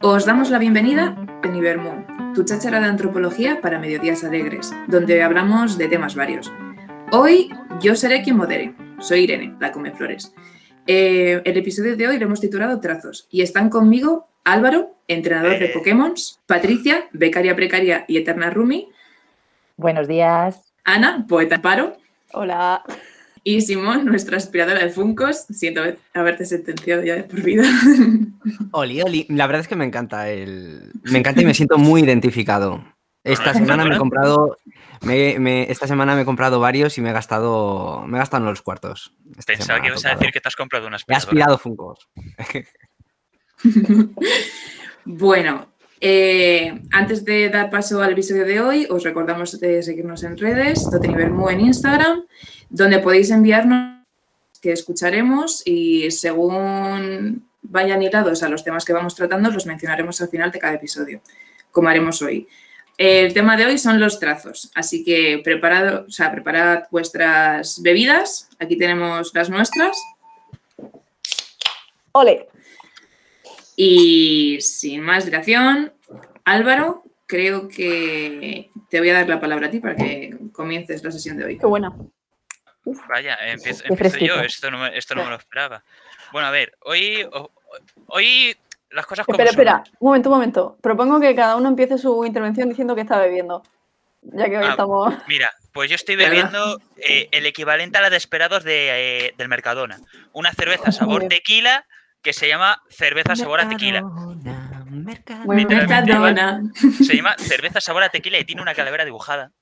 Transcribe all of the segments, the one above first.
Os damos la bienvenida a Nivermo, tu cháchara de antropología para mediodías alegres, donde hablamos de temas varios. Hoy yo seré quien modere. Soy Irene, la Come Flores. Eh, el episodio de hoy lo hemos titulado Trazos y están conmigo Álvaro, entrenador de Eh. Pokémon, Patricia, becaria precaria y eterna Rumi, Buenos días. Ana, poeta en paro, Hola. Y Simón, nuestra aspiradora de Funcos. Siento haber- haberte sentenciado ya de por vida. Oli, Oli, la verdad es que me encanta el. Me encanta y me siento muy identificado. Esta semana me he comprado. me- me- esta semana me he comprado varios y me he gastado. Me he gastado en los cuartos. Esta Pensaba semana que ibas a decir que te has comprado una He aspiradora. aspirado Funkos. Bueno, eh, antes de dar paso al episodio de hoy, os recordamos de seguirnos en redes, Totenivermu en Instagram, donde podéis enviarnos que escucharemos y según vayan hilados a los temas que vamos tratando, los mencionaremos al final de cada episodio, como haremos hoy. El tema de hoy son los trazos, así que preparado, o sea, preparad vuestras bebidas. Aquí tenemos las nuestras. Ole. Y sin más dilación, Álvaro, creo que te voy a dar la palabra a ti para que comiences la sesión de hoy. Qué buena. Vaya, empiezo, yo, esto no, me, esto no me lo esperaba. Bueno, a ver, hoy, hoy las cosas como Espera, son. espera. Un momento, un momento. Propongo que cada uno empiece su intervención diciendo que está bebiendo. Ya que hoy Ah, estamos. Mira, pues yo estoy bebiendo eh, el equivalente a la de esperados de, eh, del Mercadona. Una cerveza sabor bien. tequila que se llama cerveza sabor a tequila. Literalmente, Mercadona. Se llama cerveza sabor a tequila y tiene una calavera dibujada.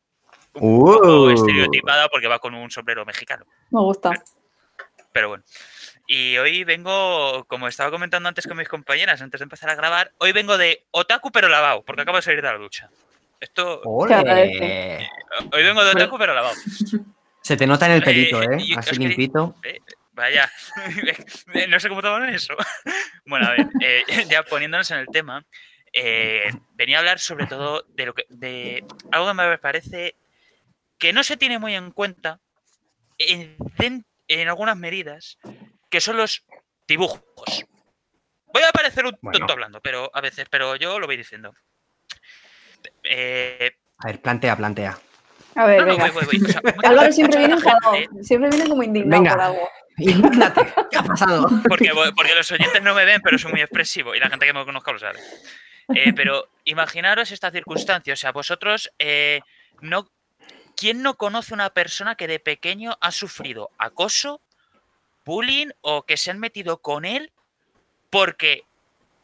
Un Uh. poco estereotipada porque va con un sombrero mexicano. Me gusta. Pero bueno. Y hoy vengo, como estaba comentando antes con mis compañeras, antes de empezar a grabar, hoy vengo de otaku pero lavado, porque acabo de salir de la ducha. Esto, ¡Ole! hoy vengo de otaku pero lavado. Se te nota en el pelito, Eh, ¿eh? Así que- limpito. Vaya, no sé cómo toman eso. Bueno, a ver, eh, ya poniéndonos en el tema, eh, venía a hablar sobre todo de lo que de algo que me parece que no se tiene muy en cuenta en, algunas medidas, que son los dibujos. Voy a parecer un Bueno. tonto hablando, pero a veces, pero yo lo voy diciendo. Eh, A ver, plantea, plantea. A ver, no, no, venga. voy, voy, voy. O sea, mucha- Álvaro siempre mucha viene gente- enfadado. Siempre viene como indignado Venga. por algo. Ilumínate. ¿Qué ha pasado? Porque, porque los oyentes no me ven, pero soy muy expresivo y la gente que me conozca lo sabe. Eh, pero imaginaros esta circunstancia, o sea, vosotros, eh, no, ¿quién no conoce una persona que de pequeño ha sufrido acoso, bullying o que se han metido con él porque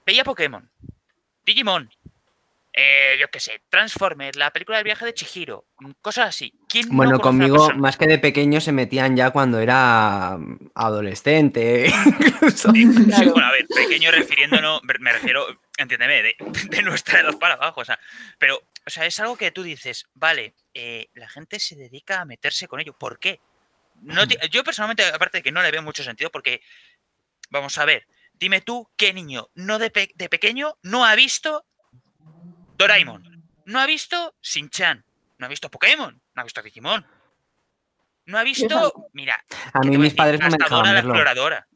veía Pokémon, Digimon, eh, yo qué sé, Transformers, la película del viaje de Chihiro, mm, cosas así? ¿Quién no Bueno, conmigo, más que de pequeño, se metían ya cuando era mm, adolescente. incluso. Sí, bueno, a ver, pequeño refiriéndonos, me- refiero, entiéndeme, de, de nuestra edad para abajo, o sea, pero, o sea, es algo que tú dices, vale, eh, la gente se dedica a meterse con ello, ¿por qué? No yo personalmente, aparte de que no le veo mucho sentido, porque, vamos a ver, dime tú qué niño no de, pe- de pequeño no ha visto Doraemon, no ha visto Shin-Chan, no ha visto Pokémon, no ha visto Digimon, no ha visto, mira, A ¿qué mí mis padres no me dejaban la verlo. exploradora.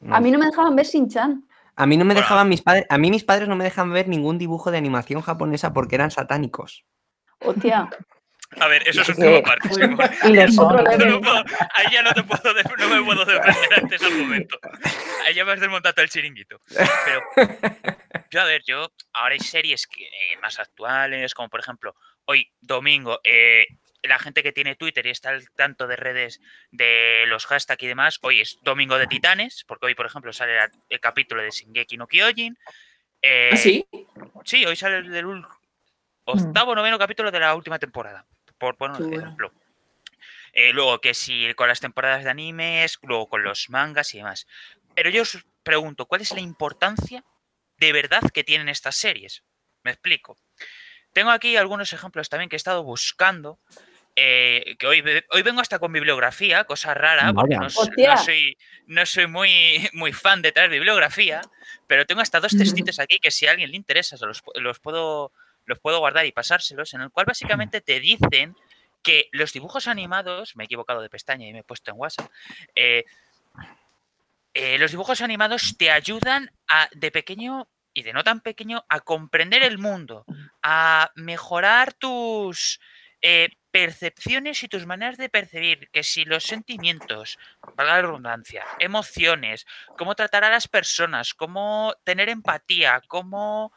No. A mí no me dejaban ver Shin-Chan. A mí no me dejaban mis padres, a mí mis padres no me dejan ver ningún dibujo de animación japonesa porque eran satánicos. Hostia. A ver, eso es un Sí. tema aparte. Ahí ya no te puedo, no me puedo defender ante ese argumento. Ahí ya me has desmontado el chiringuito. Pero yo, a ver, yo ahora hay series que, eh, más actuales, como por ejemplo, hoy domingo, eh, la gente que tiene Twitter y está al tanto de redes de los hashtags y demás, hoy es Domingo de Titanes, porque hoy, por ejemplo, sale la- el capítulo de Shingeki no Kyojin. Eh, ¿Ah, sí? Sí, hoy sale el del ul- octavo noveno capítulo de la última temporada. Por poner un ejemplo. Eh, luego que si con las temporadas de animes, luego con los mangas y demás. Pero yo os pregunto, ¿cuál es la importancia de verdad que tienen estas series? Me explico. Tengo aquí algunos ejemplos también que he estado buscando. eh, que hoy, hoy vengo hasta con bibliografía, cosa rara, porque no, soy, no soy muy, muy fan de traer bibliografía, pero tengo hasta dos textitos aquí que si a alguien le interesa, los, los puedo, los puedo guardar y pasárselos, en el cual básicamente te dicen que los dibujos animados, me he equivocado de pestaña y me he puesto en WhatsApp, eh, eh, los dibujos animados te ayudan a, de pequeño y de no tan pequeño a comprender el mundo, a mejorar tus eh, percepciones y tus maneras de percibir, que si los sentimientos, valga la redundancia, emociones, cómo tratar a las personas, cómo tener empatía, cómo,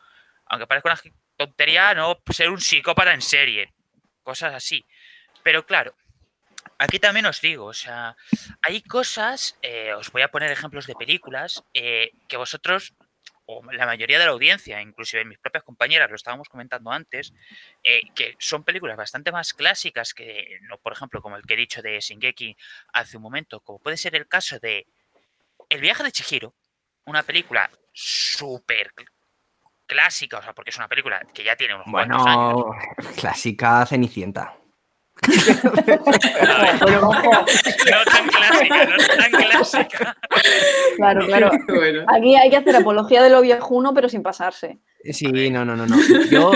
aunque parezca una tontería, no ser un psicópata en serie, cosas así. Pero claro, aquí también os digo, o sea, hay cosas, eh, os voy a poner ejemplos de películas eh, que vosotros o la mayoría de la audiencia, inclusive mis propias compañeras, lo estábamos comentando antes, eh, que son películas bastante más clásicas que, no, por ejemplo, como el que he dicho de Shingeki hace un momento, como puede ser el caso de El viaje de Chihiro, una película súper clásica, o sea, porque es una película que ya tiene unos cuantos años. Clásica Cenicienta. No tan clásica, no tan clásica. claro, claro. Bueno. Aquí hay que hacer apología de lo viejuno, pero sin pasarse. Sí, no, no, no, no. Yo,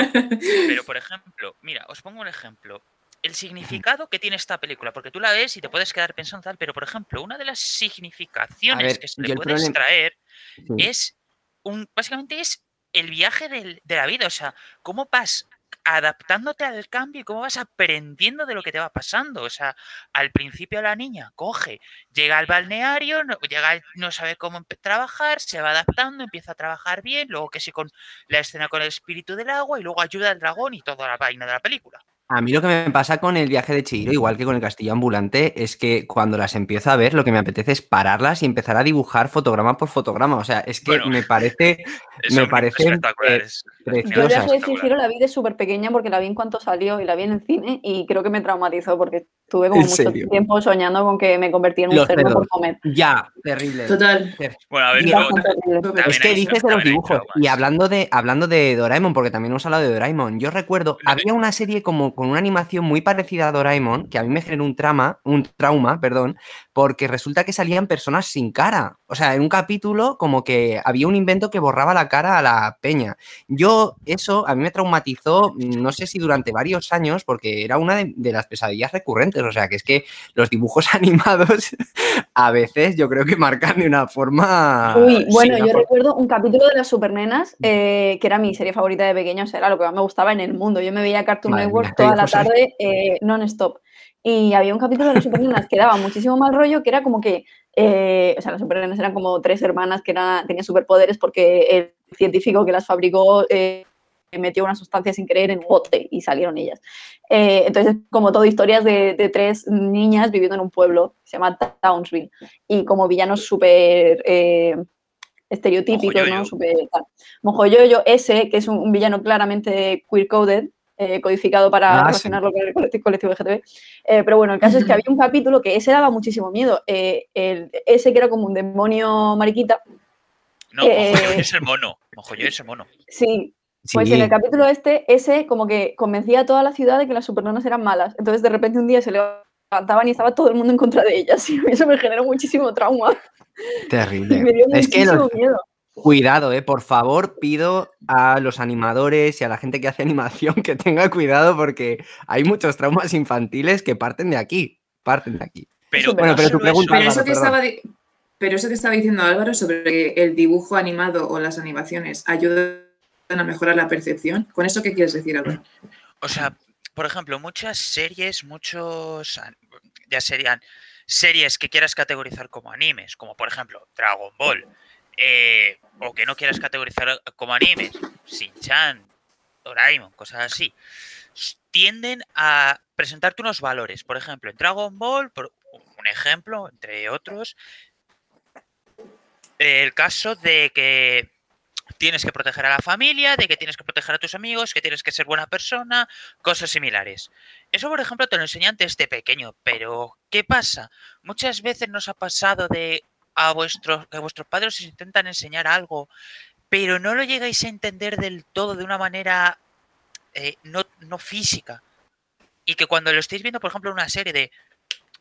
Pero, por ejemplo, mira, os pongo un ejemplo. El significado que tiene esta película, porque tú la ves y te puedes quedar pensando tal, pero por ejemplo, una de las significaciones ver, que se le puede problema- extraer sí. es un, básicamente es el viaje del- de la vida, o sea, cómo vas adaptándote al cambio y cómo vas aprendiendo de lo que te va pasando. O sea, al principio la niña coge, llega al balneario, no, llega, no sabe cómo trabajar, se va adaptando, empieza a trabajar bien, luego que sí con la escena con el espíritu del agua y luego ayuda al dragón y toda la vaina de la película. A mí lo que me pasa con el viaje de Chihiro, igual que con el castillo ambulante, es que cuando las empiezo a ver, lo que me apetece es pararlas y empezar a dibujar fotograma por fotograma. O sea, es que Bueno, me parece me parecen espectaculares. Yo el viaje de Chihiro la vi de súper pequeña porque la vi en cuanto salió y la vi en el cine y creo que me traumatizó porque tuve como ¿En mucho serio? tiempo soñando con que me convertía en un Los cerdo por comer. Ya, terrible. Total. Bueno, a ver, luego Es que dices de los dibujos. Y hablando de, hablando de Doraemon, porque también hemos hablado de Doraemon, yo recuerdo, había una serie como con una animación muy parecida a Doraemon, que a mí me generó un trama, un trauma, perdón, porque resulta que salían personas sin cara. O sea, en un capítulo como que había un invento que borraba la cara a la peña. Yo, eso a mí me traumatizó, mm, no sé si durante varios años, porque era una de, de las pesadillas recurrentes. O sea, que es que los dibujos animados a veces yo creo que marcan de una forma... Uy, bueno, yo forma- recuerdo un capítulo de las Supernenas, eh, que era mi serie favorita de pequeño, o sea, era lo que más me gustaba en el mundo. Yo me veía Cartoon Madre Network mía, toda la tarde eh, non-stop. Y había un capítulo de las Supernenas que daba muchísimo mal rollo, que era como que, eh, o sea, las Supernenas eran como tres hermanas que era- tenían superpoderes porque el científico que las fabricó eh, metió una sustancia sin querer en un bote y salieron ellas. Eh, entonces, como todo, historias de, de tres niñas viviendo en un pueblo, que se llama Townsville, y como villanos súper eh, estereotípicos, ¿no? Mojoyoyo. Súper tal. Mojoyoyo, ese, que es un, un villano claramente queer-coded, eh, codificado para Ah, sí. relacionarlo con el colectivo, colectivo LGTB. Eh, pero bueno, el caso es que había un capítulo que ese daba muchísimo miedo. eh, el- ese que era como un demonio mariquita. No, Eh, es el mono. Mojoyoyo es el mono. Sí, pues Sí. en el capítulo este, ese como que convencía a toda la ciudad de que las supernonas eran malas. Entonces de repente un día se levantaban y estaba todo el mundo en contra de ellas. Y eso me generó muchísimo trauma. Y Terrible. me dio Es que muchísimo los- miedo. Cuidado, eh, por favor, pido a los animadores y a la gente que hace animación que tenga cuidado porque hay muchos traumas infantiles que parten de aquí. Parten de aquí. Pero, Bueno, no pero tu solo pregunta- Pero Álvaro, eso, que estaba di- pero eso que estaba diciendo Álvaro sobre que el dibujo animado o las animaciones ayudan a mejorar la percepción, ¿con eso qué quieres decir, Álvaro? O sea, por ejemplo, muchas series, muchos, ya serían series que quieras categorizar como animes, como por ejemplo Dragon Ball, eh, o que no quieras categorizar como animes, Shin-Chan, Doraemon, cosas así, tienden a presentarte unos valores. Por ejemplo, en Dragon Ball, por un ejemplo, entre otros, el caso de que tienes que proteger a la familia, de que tienes que proteger a tus amigos, que tienes que ser buena persona, cosas similares. Eso, por ejemplo, te lo enseñan desde pequeño, pero ¿qué pasa? Muchas veces nos ha pasado de a vuestros, que vuestros padres os intentan enseñar algo, pero no lo llegáis a entender del todo de una manera eh, no, no física. Y que cuando lo estáis viendo, por ejemplo, una serie de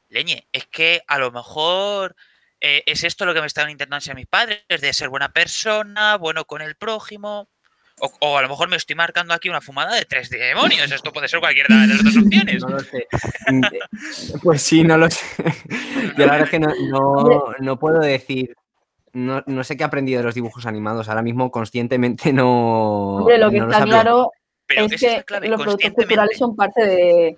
leñe, es que a lo mejor eh, es esto lo que me están intentando enseñar mis padres, de ser buena persona, bueno con el prójimo. O, o a lo mejor me estoy marcando aquí una fumada de tres demonios. Esto puede ser cualquiera de las dos opciones. No lo sé. Pues sí, no lo sé. Yo la verdad es que no, no, no puedo decir. no, no sé qué he aprendido de los dibujos animados. Ahora mismo conscientemente no. Hombre, lo que está claro Pero es que clave, los productos culturales son parte de,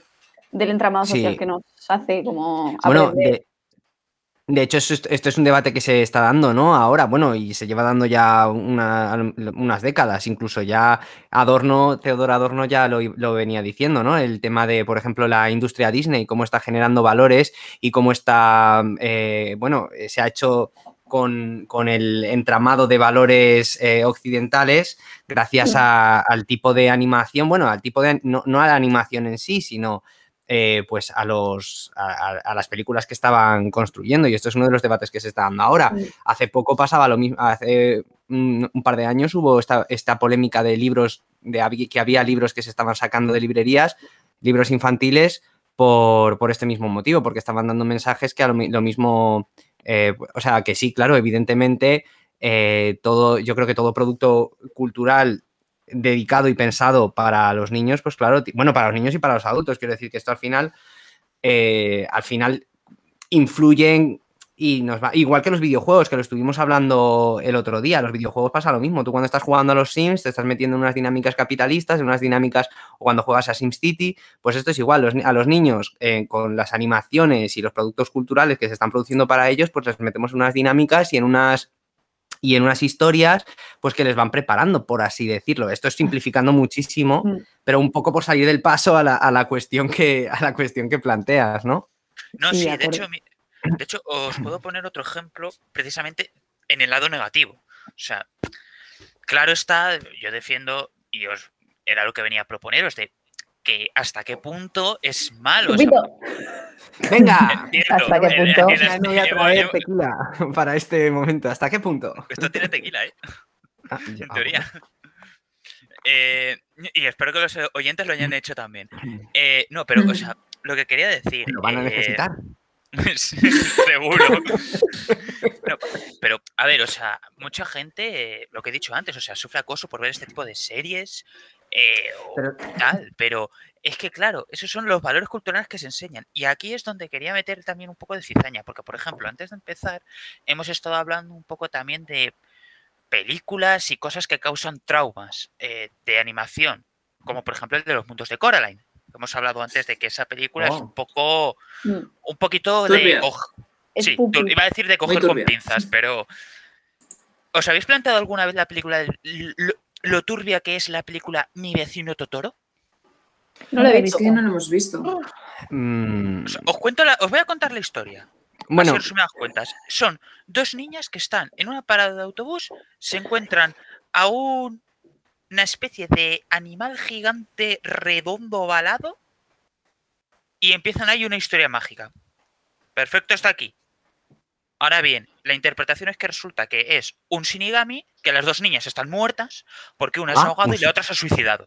del entramado Sí. social que nos hace como Bueno, de, de hecho, esto, es- un debate que se está dando, ¿no? Ahora, bueno, y se lleva dando ya una- unas décadas, incluso ya Adorno, Teodoro Adorno ya lo, venía diciendo, ¿no? El tema de, por ejemplo, la industria Disney, cómo está generando valores y cómo está, eh, bueno, se ha hecho con, el entramado de valores eh, occidentales gracias al tipo de animación, bueno, al tipo de, no, no a la animación en sí, sino eh, pues a los a, las películas que estaban construyendo y esto es uno de los debates que se está dando ahora. Hace poco pasaba lo mismo, hace un, un par de años hubo esta, esta polémica de libros, de que había libros que se estaban sacando de librerías, libros infantiles, por, por este mismo motivo, porque estaban dando mensajes que a lo, lo mismo, eh, o sea, que sí, claro, evidentemente, eh, todo, yo creo que todo producto cultural dedicado y pensado para los niños, pues claro, bueno, para los niños y para los adultos, quiero decir que esto al final, eh, al final influyen y nos va, igual que los videojuegos, que lo estuvimos hablando el otro día, los videojuegos pasa lo mismo, tú cuando estás jugando a los Sims te estás metiendo en unas dinámicas capitalistas, en unas dinámicas, o cuando juegas a SimCity, pues esto es igual, a los niños eh, con las animaciones y los productos culturales que se están produciendo para ellos, pues les metemos en unas dinámicas y en unas y en unas historias, pues que les van preparando, por así decirlo. Esto es simplificando muchísimo, Mm. pero un poco por salir del paso a la, a la cuestión que a la cuestión que planteas, ¿no? No, Sí, sí, de hecho, de hecho, os puedo poner otro ejemplo precisamente en el lado negativo. O sea, claro está, yo defiendo, y os era lo que venía a proponeros, de que hasta qué punto es malo. Venga. entiendo, ¿Hasta qué punto? me voy a traer tequila para este momento. ¿Hasta qué punto? Esto tiene tequila, ¿eh? Ah, ya, En ah, teoría. Eh, y espero que los oyentes lo hayan hecho también. Eh, no, pero, o sea, lo que quería decir. Lo van a eh, necesitar. Sí, Seguro. No, pero, a ver, o sea, mucha gente, eh, lo que he dicho antes, o sea, sufre acoso por ver este tipo de series eh, o Pero- tal, pero es que, claro, esos son los valores culturales que se enseñan. Y aquí es donde quería meter también un poco de cizaña, porque, por ejemplo, antes de empezar, hemos estado hablando un poco también de películas y cosas que causan traumas eh, de animación, como por ejemplo el de los mundos de Coraline. Hemos hablado antes de que esa película es Oh. un poco mm, un poquito de. Turbia. sí, iba a decir de coger con pinzas, pero. ¿Os habéis planteado alguna vez la película de lo, turbia que es la película Mi vecino Totoro? No lo he Es visto. que no lo hemos visto. Mm, os cuento la- os voy a contar la historia. bueno, Así resumidas cuentas. Son dos niñas que están en una parada de autobús, se encuentran a un- una especie de animal gigante redondo ovalado y empiezan ahí una historia mágica. Perfecto, está aquí. Ahora bien, la interpretación es que resulta que es un Shinigami, que las dos niñas están muertas, porque una se Ah, ha ahogado un y la otra se ha suicidado.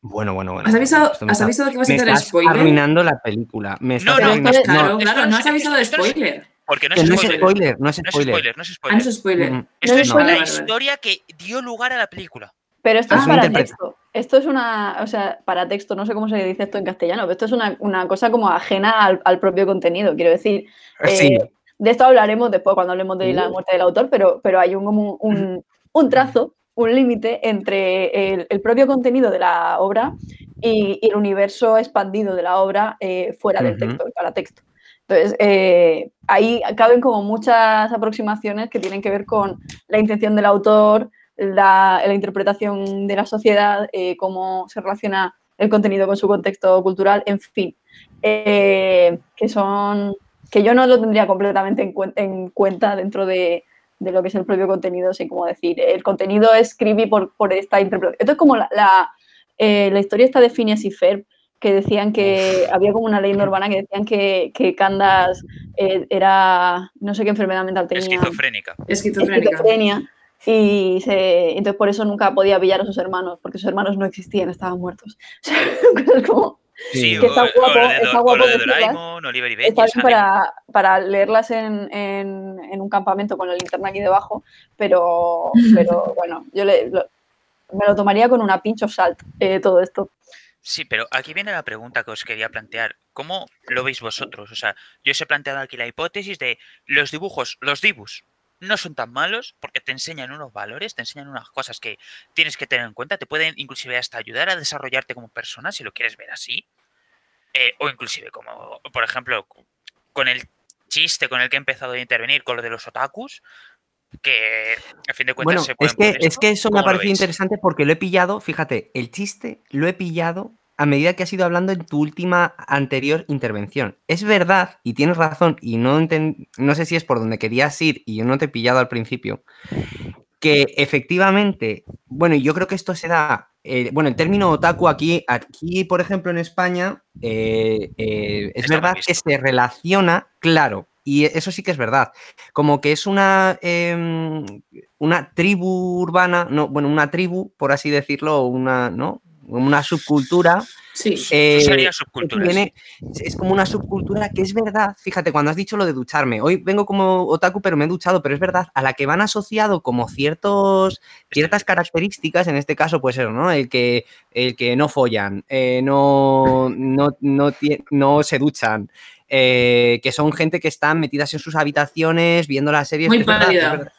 bueno, bueno, bueno. ¿Has avisado, has está- avisado que vas a hacer estás spoiler? arruinando la película. Me estás no, arruinando- pero- Claro, no no has avisado de no spoiler. Porque no es no es spoiler. spoiler, no es No es spoiler. spoiler, no es Ah, no spoiler. es spoiler. Mm, No es Esto es spoiler. la historia que dio lugar a la película. Pero esto Ah, es para texto. Esto es una, o sea, para texto, no sé cómo se dice esto en castellano, pero esto es una, una cosa como ajena al, al propio contenido. Quiero decir, eh, Sí, de esto hablaremos después cuando hablemos de la Uh. muerte del autor, pero, pero hay un, como un, un trazo, un límite entre el, el propio contenido de la obra y, y el universo expandido de la obra eh, fuera del Ujú. texto, el paratexto. Entonces, eh, ahí caben como muchas aproximaciones que tienen que ver con la intención del autor, la, la interpretación de la sociedad, eh, cómo se relaciona el contenido con su contexto cultural, en fin, eh, que son que yo no lo tendría completamente en, cuen- en cuenta dentro de, de lo que es el propio contenido, así como decir, el contenido es creepy por, por esta interpretación. Esto es como la, la, eh, la historia esta de Phineas y Ferb, que decían que había como una leyenda urbana que decían que, que Candas eh, era, no sé qué enfermedad mental tenía, Esquizofrénica. Esquizofrénica. esquizofrenia, y se, entonces por eso nunca podía pillar a sus hermanos, porque sus hermanos no existían, estaban muertos. O sea, cosas como, Sí, que o, está guapo, está guapo lo de decirlas. Doraemon, Oliver y Benji. está o sea, bien para, para leerlas en, en- en un campamento con la linterna aquí debajo, pero, pero bueno, yo le- lo- me lo tomaría con una pinch of salt eh, todo esto. Sí, pero aquí viene la pregunta que os quería plantear. ¿Cómo lo veis vosotros? O sea, yo os he planteado aquí la hipótesis de los dibujos, los dibus, no son tan malos porque te enseñan unos valores, te enseñan unas cosas que tienes que tener en cuenta, te pueden inclusive hasta ayudar a desarrollarte como persona si lo quieres ver así. Eh, o inclusive como, por ejemplo, con el chiste con el que he empezado a intervenir, con lo de los otakus, que a fin de cuentas Bueno, se es pueden que, poner es esto. que eso me ha ¿Cómo lo parecido interesante porque lo he pillado, fíjate, el chiste lo he pillado a medida que has ido hablando en tu última anterior intervención. Es verdad, y tienes razón, y no, enten- no sé si es por donde querías ir y yo no te he pillado al principio, que efectivamente, bueno, yo creo que esto se da, eh, bueno, el término otaku aquí, aquí por ejemplo en España, eh, eh, es Está verdad que se relaciona, claro, y eso sí que es verdad, como que es una, em, una tribu urbana, no, bueno, una tribu, por así decirlo, una, ¿no? Una subcultura Sí. eh, sería tiene- es como una subcultura que es verdad, fíjate, cuando has dicho lo de ducharme, hoy vengo como otaku, pero me he duchado, pero es verdad, a la que van asociado como ciertos, ciertas características, en este caso, pues eso, ¿no? El que, el que no follan, eh, no, no, no, no se duchan, eh, que son gente que están metidas en sus habitaciones viendo las series. Muy es verdad, es pálida.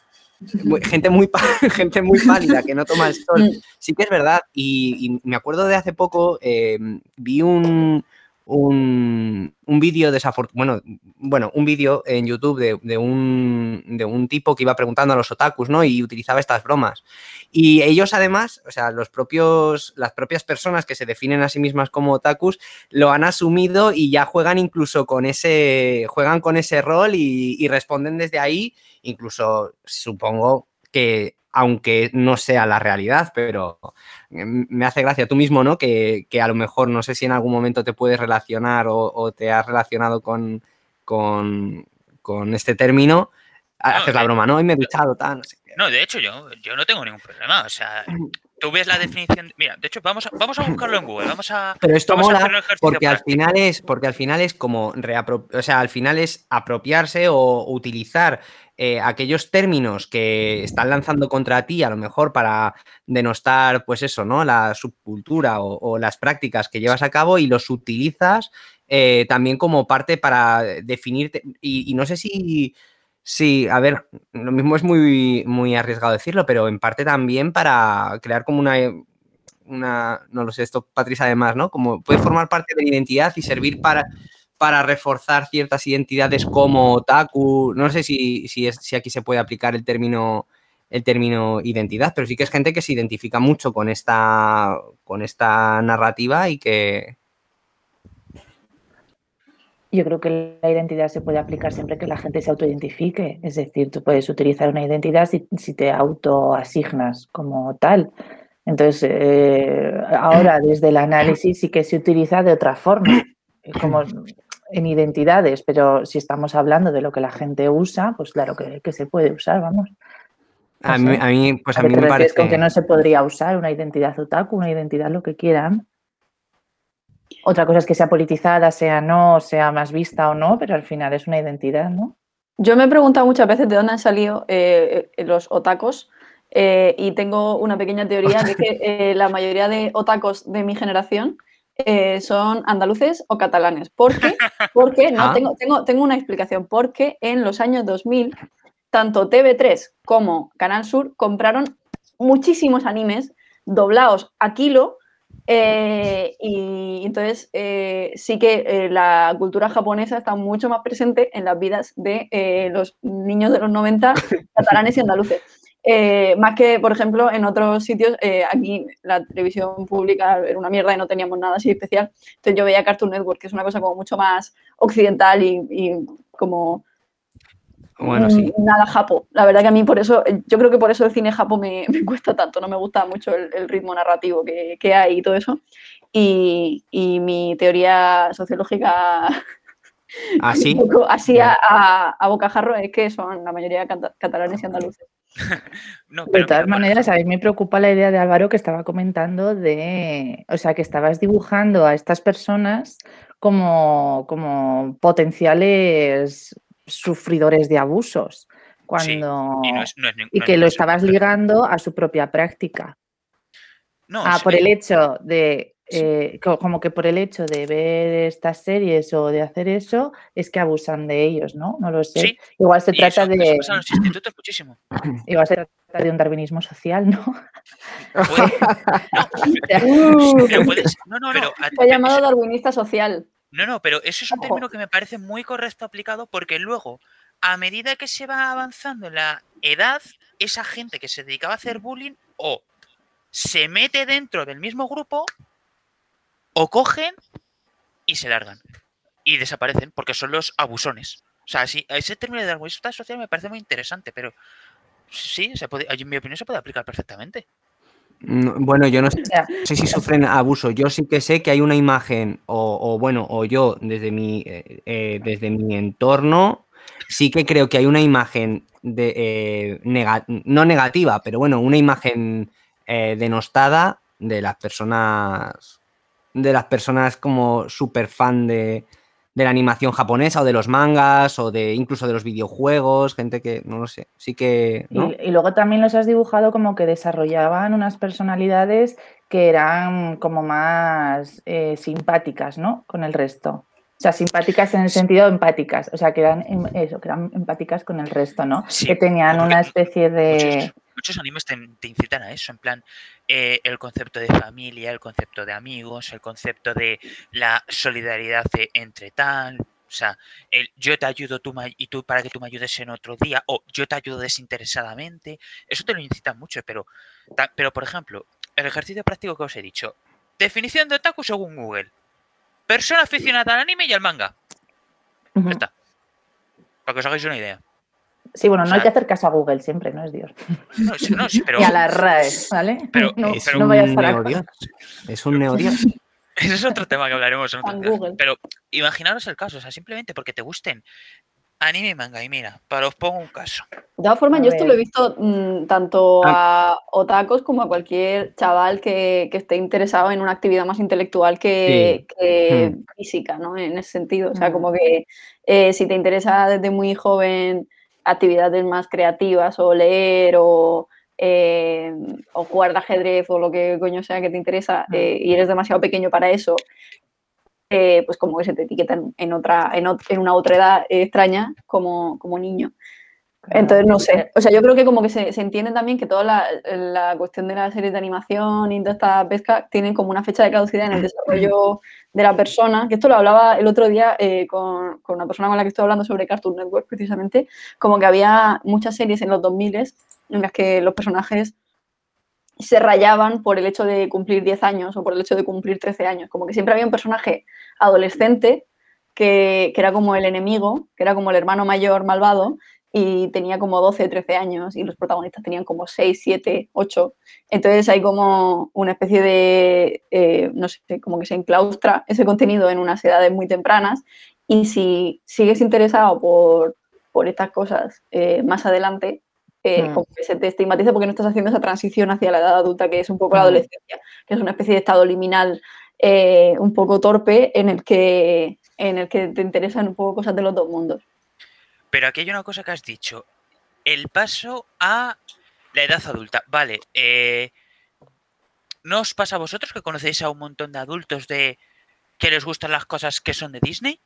Gente muy, gente muy pálida que no toma el sol. Mm. Sí que es verdad. Y, y me acuerdo de hace poco, eh, vi un, un, un vídeo desafortunado, bueno, bueno, un vídeo en YouTube de, de un, de un tipo que iba preguntando a los otakus, ¿no? Y utilizaba estas bromas. Y ellos además, o sea, los propios, las propias personas que se definen a sí mismas como otakus, lo han asumido y ya juegan incluso con ese, juegan con ese rol y, y responden desde ahí, incluso supongo que aunque no sea la realidad, pero mm, me hace gracia tú mismo, ¿no? Que, que a lo mejor no sé si en algún momento te puedes relacionar o, o te has relacionado con, con, con este término. Haces la broma, ¿no? Y me he duchado, tal, no sé qué. No, de hecho, yo, yo no tengo ningún problema. O sea, tú ves la definición. Mira, de hecho, vamos a, vamos a buscarlo en Google. Vamos a. Pero esto vamos mola porque al final es, porque al final es como o sea, al final es apropiarse o utilizar eh, aquellos términos que están lanzando contra ti, a lo mejor para denostar, pues eso, ¿no? La subcultura o, o las prácticas que llevas a cabo y los utilizas eh, también como parte para definirte. Y, y no sé si. Sí, a ver, lo mismo es muy, muy arriesgado decirlo, pero en parte también para crear como una, una, no lo sé, esto Patricia además, ¿no? Como puede formar parte de la identidad y servir para, para reforzar ciertas identidades como otaku. No sé si, si, es, si aquí se puede aplicar el término, el término identidad, pero sí que es gente que se identifica mucho con esta, con esta narrativa y que... Yo creo que la identidad se puede aplicar siempre que la gente se autoidentifique. Es decir, tú puedes utilizar una identidad si, si te autoasignas como tal. Entonces, eh, ahora desde el análisis sí que se utiliza de otra forma, como en identidades, pero si estamos hablando de lo que la gente usa, pues claro que, que se puede usar, vamos. A mí, a mí, pues a ¿A qué mí me parece... con que no se podría usar una identidad otaku, una identidad lo que quieran? Otra cosa es que sea politizada, sea no, sea más vista o no, pero al final es una identidad, ¿no? Yo me he preguntado muchas veces de dónde han salido eh, eh, los otacos eh, y tengo una pequeña teoría de que eh, la mayoría de otacos de mi generación son andaluces o catalanes. ¿Por qué? Porque, no, Ah. tengo, tengo, tengo una explicación, porque en los años 2000 tanto TV3 como Canal Sur compraron muchísimos animes doblados a kilo eh, y entonces eh, sí que eh, la cultura japonesa está mucho más presente en las vidas de los niños de los 90 catalanes y andaluces. Más que, por ejemplo, en otros sitios, aquí la televisión pública era una mierda y no teníamos nada así especial. Entonces yo veía Cartoon Network, que es una cosa como mucho más occidental y, y como Bueno, sí. Mm, Nada japo. La verdad que a mí por eso, eh, yo creo que por eso el cine japo me, me cuesta tanto, no me gusta mucho el, el ritmo narrativo que, que hay y todo eso. Y, y mi teoría sociológica Así. un poco así Ya. a, a, a bocajarro es que son la mayoría cata- catalanes y andaluces. No, De pero todas maneras, a mí me preocupa la idea de Álvaro que estaba comentando de, o sea, que estabas dibujando a estas personas como, como potenciales sufridores de abusos, cuando y no es- no y no es que lo estabas ligando a su propia práctica. No, Ah, sí, por el hecho de eh, co- como que por el hecho de ver estas series o de hacer eso, es que abusan de ellos, ¿no? No lo sé. Sí, Igual se eso, trata eso de, pasa en los institutos muchísimo. igual se trata de un darwinismo social, ¿no? Puede- Uh, pero puedes, no, no, pero, a- se ha llamado darwinista social. No, no, pero eso es un término que me parece muy correcto aplicado porque luego, a medida que se va avanzando en la edad, esa gente que se dedicaba a hacer bullying o se mete dentro del mismo grupo o cogen y se largan y desaparecen porque son los abusones. O sea, sí, ese término de darwinista social me parece muy interesante, pero sí, se puede, en mi opinión se puede aplicar perfectamente. No, Bueno, yo no sé, sea, no sé si sufren abuso. Yo sí que sé que hay una imagen, o, o bueno, o yo desde mi, eh, eh, desde mi entorno, sí que creo que hay una imagen de, eh, nega- no negativa, pero bueno, una imagen eh, denostada de las personas, de las personas como súper fan de, de la animación japonesa o de los mangas o de incluso de los videojuegos, gente que, no lo sé, sí que... ¿no? Y, y luego también los has dibujado como que desarrollaban unas personalidades que eran como más eh, simpáticas, ¿no? Con el resto. O sea, simpáticas en el sentido empáticas. O sea, que eran em- eso, que eran empáticas con el resto, ¿no? Sí, que tenían una especie de. Muchos, muchos animes te, te incitan a eso, en plan, eh, el concepto de familia, el concepto de amigos, el concepto de la solidaridad de entre tal, o sea, el yo te ayudo tú me- y tú para que tú me ayudes en otro día, o yo te ayudo desinteresadamente, eso te lo incitan mucho, pero, pero por ejemplo, el ejercicio práctico que os he dicho, definición de otaku según Google, persona aficionada al anime y al manga, Ujú. ya está, para que os hagáis una idea. Sí, bueno, no hay que hacer caso a Google siempre, no es Dios. No, sí, no, sí, pero... Y a la RAE, ¿vale? Pero- no, Es no un vayas neodios. Es un neodios. Ese es otro tema que hablaremos en otro. Pero imaginaros el caso, o sea, simplemente porque te gusten anime y manga. Y mira, para os pongo un caso. De todas formas, A yo esto lo he visto mm, tanto a otakus como a cualquier chaval que, que esté interesado en una actividad más intelectual que, que física, ¿no? En ese sentido. O sea, Mm. como que eh, si te interesa desde muy joven actividades más creativas o leer o, eh, o jugar de ajedrez o lo que coño sea que te interesa eh, y eres demasiado pequeño para eso, eh, pues como que se te etiquetan en, otra, en, ot- en una otra edad extraña como, como niño. Entonces, no sé. O sea, yo creo que como que se, se entiende también que toda la, la cuestión de las series de animación y toda esta pesca tienen como una fecha de caducidad en el desarrollo de la persona, que esto lo hablaba el otro día eh, con, con una persona con la que estoy hablando sobre Cartoon Network precisamente, como que había muchas series en los 2000 en las que los personajes se rayaban por el hecho de cumplir 10 años o por el hecho de cumplir 13 años. Como que siempre había un personaje adolescente que, que era como el enemigo, que era como el hermano mayor malvado y tenía como 12, 13 años y los protagonistas tenían como 6, 7, 8. Entonces hay como una especie de, eh, no sé, como que se enclaustra ese contenido en unas edades muy tempranas y si sigues interesado por, por estas cosas eh, más adelante, eh, Mm. como que se te estigmatiza porque no estás haciendo esa transición hacia la edad adulta que es un poco la Mm. adolescencia, que es una especie de estado liminal un poco torpe en el, que, en el que te interesan un poco cosas de los dos mundos. Pero aquí hay una cosa que has dicho. El paso a la edad adulta. Vale, eh, ¿no os pasa a vosotros que conocéis a un montón de adultos de que les gustan las cosas que son de Disney?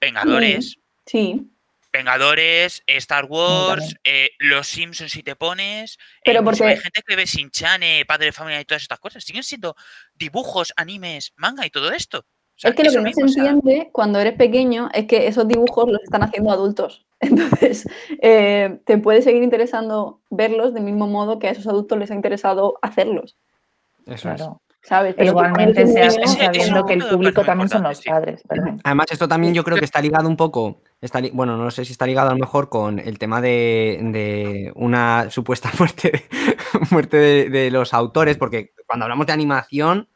Vengadores, Sí, Vengadores, Star Wars, eh, Los Simpsons si te pones. e Pero incluso porque- hay gente que ve Shin-Chan, eh, Padre de Familia y todas estas cosas. Siguen siendo dibujos, animes, manga y todo esto. O sea, es que lo que no se entiende cuando eres pequeño es que esos dibujos los están haciendo adultos. Entonces, eh, te puede seguir interesando verlos del mismo modo que a esos adultos les ha interesado hacerlos, Eso es. Claro. ¿sabes? E Pero igualmente se hace sabiendo que el público también son los padres. perdón. Además, esto también yo creo que está ligado un poco, está li- bueno, no sé si está ligado a lo mejor con el tema de, de una supuesta muerte, muerte de, de los autores, porque cuando hablamos de animación,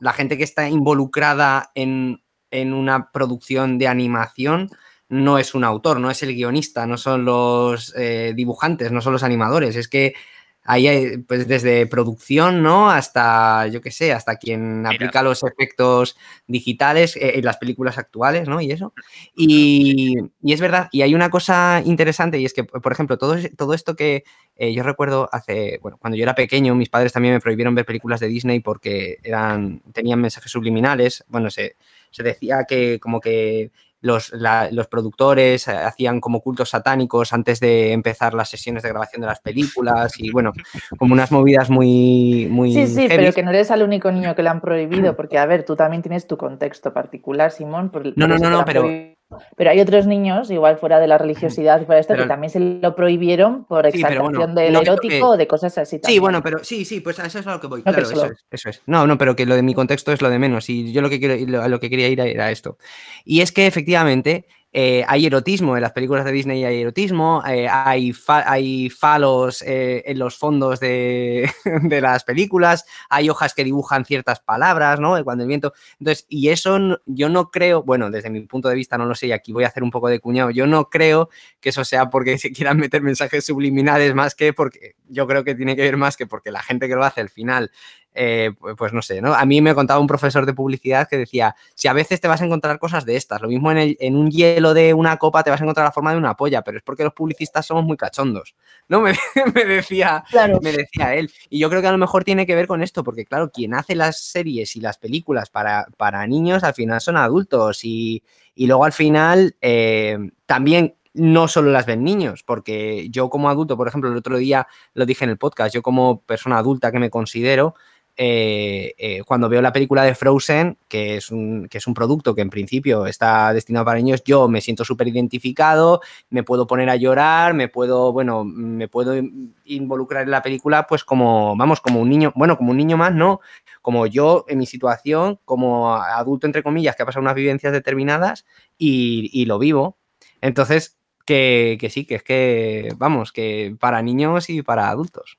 la gente que está involucrada en, en una producción de animación no es un autor, no es el guionista, no son los eh, dibujantes, no son los animadores, es que Ahí hay, pues desde producción, ¿no? Hasta, yo qué sé, hasta quien Mira. aplica los efectos digitales eh, en las películas actuales, ¿no? Y eso. Y, y es verdad, y hay una cosa interesante, y es que, por ejemplo, todo, todo esto que eh, yo recuerdo hace, bueno, cuando yo era pequeño, mis padres también me prohibieron ver películas de Disney porque eran, tenían mensajes subliminales. Bueno, se, se decía que como que los, la- los productores eh, hacían como cultos satánicos antes de empezar las sesiones de grabación de las películas y bueno, como unas movidas muy, muy Sí, sí, heavy. pero que no eres el único niño que le han prohibido, porque a ver, tú también tienes tu contexto particular, Simón. por- No, por no, no, no, pero- prohibido. Pero hay otros niños, igual fuera de la religiosidad y fuera de esto, Pero- que también se lo prohibieron por Sí, pero bueno, exaltación del que- erótico o de cosas así Sí, bueno, pero sí, sí, pues a eso es a lo que voy. No, Claro, eso es, eso es. No, no, pero que lo de mi contexto es lo de menos. Y yo lo que quiero, a lo que quería ir era esto. Y es que efectivamente eh, hay erotismo en las películas de Disney, hay erotismo, eh, hay, fa- hay falos eh, en los fondos de, de las películas, hay hojas que dibujan ciertas palabras, ¿no? Cuando el viento. Entonces, y eso yo no creo, bueno, desde mi punto de vista no lo sé, y aquí voy a hacer un poco de cuñado, yo no creo que eso sea porque se quieran meter mensajes subliminales más que porque yo creo que tiene que ver más que porque la gente que lo hace al final, eh, pues, no sé, ¿no? A mí me contaba un profesor de publicidad que decía, si a veces te vas a encontrar cosas de estas, lo mismo en, el- en un hielo de una copa te vas a encontrar la forma de una polla, pero es porque los publicistas somos muy cachondos, ¿no? Me, me decía, Claro. me decía él. Y yo creo que a lo mejor tiene que ver con esto, porque claro, quien hace las series y las películas para, para niños al final son adultos y, y luego al final eh, también no solo las ven niños, porque yo como adulto, por ejemplo, el otro día lo dije en el podcast, yo como persona adulta que me considero, eh, eh, cuando veo la película de Frozen, que es, un, que es un producto que en principio está destinado para niños, yo me siento súper identificado, me puedo poner a llorar, me puedo, bueno, me puedo in- involucrar en la película, pues como, vamos, como un niño, bueno, como un niño más, no, como yo en mi situación, como adulto, entre comillas, que ha pasado unas vivencias determinadas y, y lo vivo. Entonces, que, que sí, que es que, vamos, que para niños y para adultos.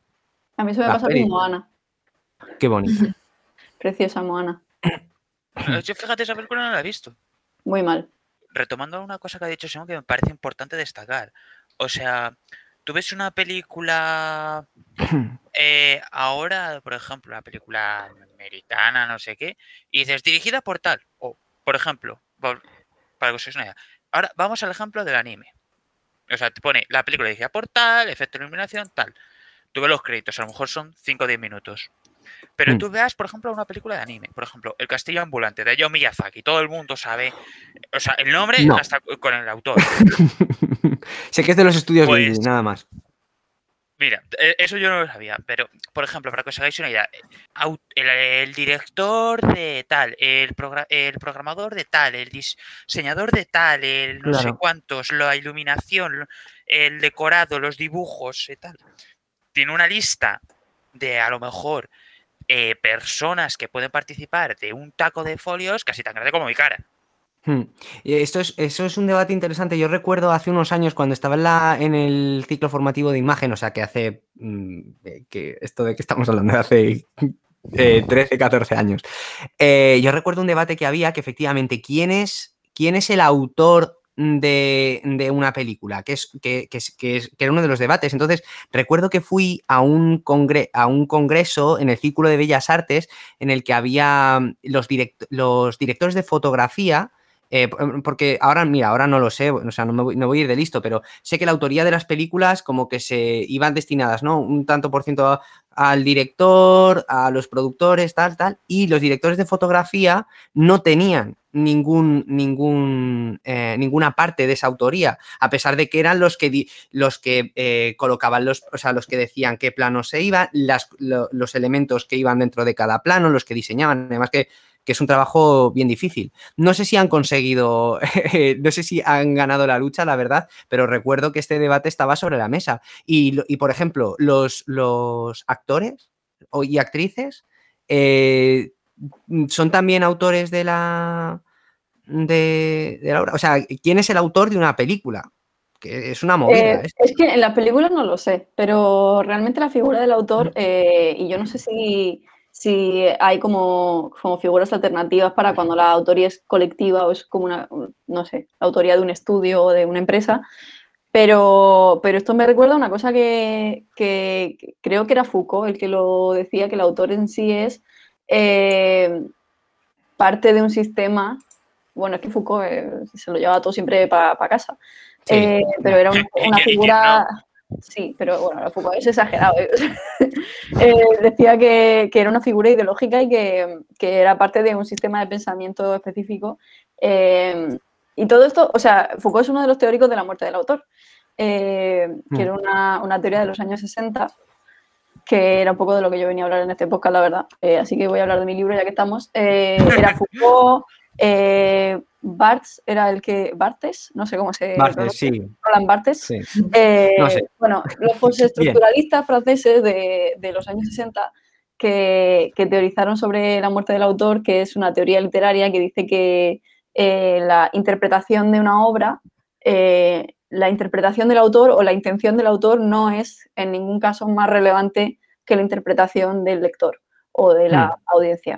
A mí eso me pasa peli. con Moana. Qué bonito. Preciosa Moana. Yo fíjate, esa película no la he visto. Muy mal. Retomando una cosa que ha dicho Simón que me parece importante destacar. O sea, tú ves una película eh, ahora, por ejemplo, una película americana, no sé qué, y dices dirigida por tal. O, por ejemplo, por- para que os hagáis una idea. Ahora vamos al ejemplo del anime. O sea, te pone la película dirigida por tal, efecto de iluminación, tal. Tú ves los créditos, a lo mejor son 5 o 10 minutos. Pero Mm. tú veas, por ejemplo, una película de anime. Por ejemplo, El Castillo Ambulante de Hayao Miyazaki. Todo el mundo sabe. O sea, el nombre No. hasta con el autor. sé que es de los estudios Pues- Ghibli, nada más. Mira, e- eso yo no lo sabía, pero, por ejemplo, para que os hagáis una idea, el, el director de tal, el, progra- el programador de tal, el diseñador de tal, el no sé cuántos, la iluminación, el decorado, los dibujos y tal, tiene una lista de a lo mejor eh, personas que pueden participar de un taco de folios casi tan grande como mi cara. Hmm. Esto es, eso es un debate interesante. Yo recuerdo hace unos años cuando estaba en el ciclo formativo de imagen, o sea que hace, mm, eh, que esto de que estamos hablando de hace eh, 13, 14 años, eh, yo recuerdo un debate que había que efectivamente, ¿quién es, quién es el autor de, una película? Que, es, que, que es- que es- que era uno de los debates. Entonces, recuerdo que fui a un, congre- a un congreso en el Círculo de Bellas Artes en el que había mm, los, direct- los directores de fotografía eh, p- porque ahora, mira, ahora no lo sé, o sea, no, me voy, a ir de listo, pero sé que la autoría de las películas como que se iban destinadas, ¿no? Un tanto por ciento al director, a los productores, tal, tal, y los directores de fotografía no tenían ningún, ningún, eh, ninguna parte de esa autoría, a pesar de que eran los que, los que eh, colocaban los, o sea, los que decían qué plano se iba, las, lo- los elementos que iban dentro de cada plano, los que diseñaban, además que, que es un trabajo bien difícil. No sé si han conseguido, no sé si han ganado la lucha, la verdad, pero recuerdo que este debate estaba sobre la mesa. Y, y, por ejemplo, los, los actores y actrices eh, son también autores de la, de, de la obra. O sea, ¿quién es el autor de una película? Que es una movida. Eh, esto. es que en las películas no lo sé, pero realmente la figura del autor, eh, y yo no sé si, si hay como, como figuras alternativas para cuando la autoría es colectiva o es como una, no sé, la autoría de un estudio o de una empresa, Pero, pero esto me recuerda a una cosa que, que- que creo que era Foucault el que lo decía, que el autor en sí es eh, parte de un sistema. Bueno, es que Foucault eh, se lo llevaba todo siempre para casa. Sí. Eh, pero era un- ¿Y una figura. Sí, pero bueno, Foucault es exagerado. ¿eh? Eh, decía que, que era una figura ideológica y que, que era parte de un sistema de pensamiento específico. Eh, y todo esto, o sea, Foucault es uno de los teóricos de la muerte del autor, eh, que Mm. era una, una teoría de los años 60, que era un poco de lo que yo venía a hablar en este podcast, la verdad. Así que voy a hablar de mi libro ya que estamos. Era Foucault, eh, Barthes era el que. Barthes, no sé cómo se. Pronuncia. sí, Roland Barthes. sí. Eh, No sé. Bueno, los postestructuralistas franceses de, de los años 60 que, que teorizaron sobre la muerte del autor, que es una teoría literaria que dice que eh, la interpretación de una obra, eh, la interpretación del autor o la intención del autor no es en ningún caso más relevante que la interpretación del lector o de la audiencia.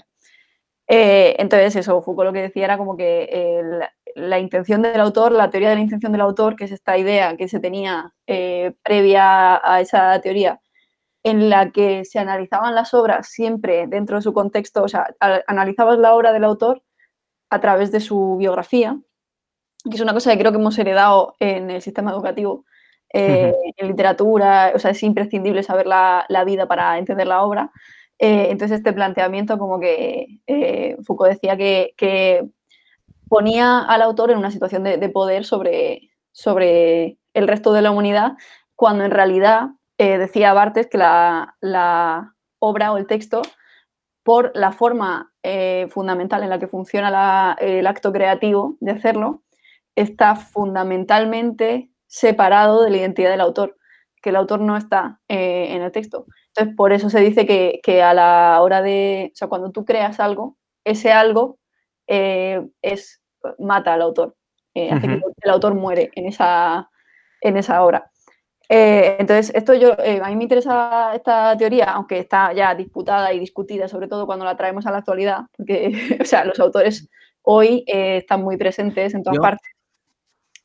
Eh, entonces, eso, Foucault lo que decía era como que eh, la, la intención del autor, la teoría de la intención del autor, que es esta idea que se tenía eh, previa a esa teoría, en la que se analizaban las obras siempre dentro de su contexto, o sea, a- analizabas la obra del autor a través de su biografía, que es una cosa que creo que hemos heredado en el sistema educativo, eh, en literatura, o sea, es imprescindible saber la, la vida para entender la obra. Eh, entonces, este planteamiento, como que eh, Foucault decía que, ponía al autor en una situación de, de poder sobre, sobre el resto de la humanidad, cuando en realidad eh, decía Bartes que la, obra o el texto, por la forma fundamental en la que funciona el acto creativo de hacerlo, está fundamentalmente separado de la identidad del autor, que el autor no está en el texto. Entonces, por eso se dice que, que a la hora de, o sea, cuando tú creas algo, ese algo eh, es, mata al autor, eh, hace que el autor muere en esa, en esa obra. Eh, entonces, esto yo, a mí me interesa esta teoría, aunque está ya disputada y discutida, sobre todo cuando la traemos a la actualidad, porque o sea, los autores hoy están muy presentes en todas Yo- partes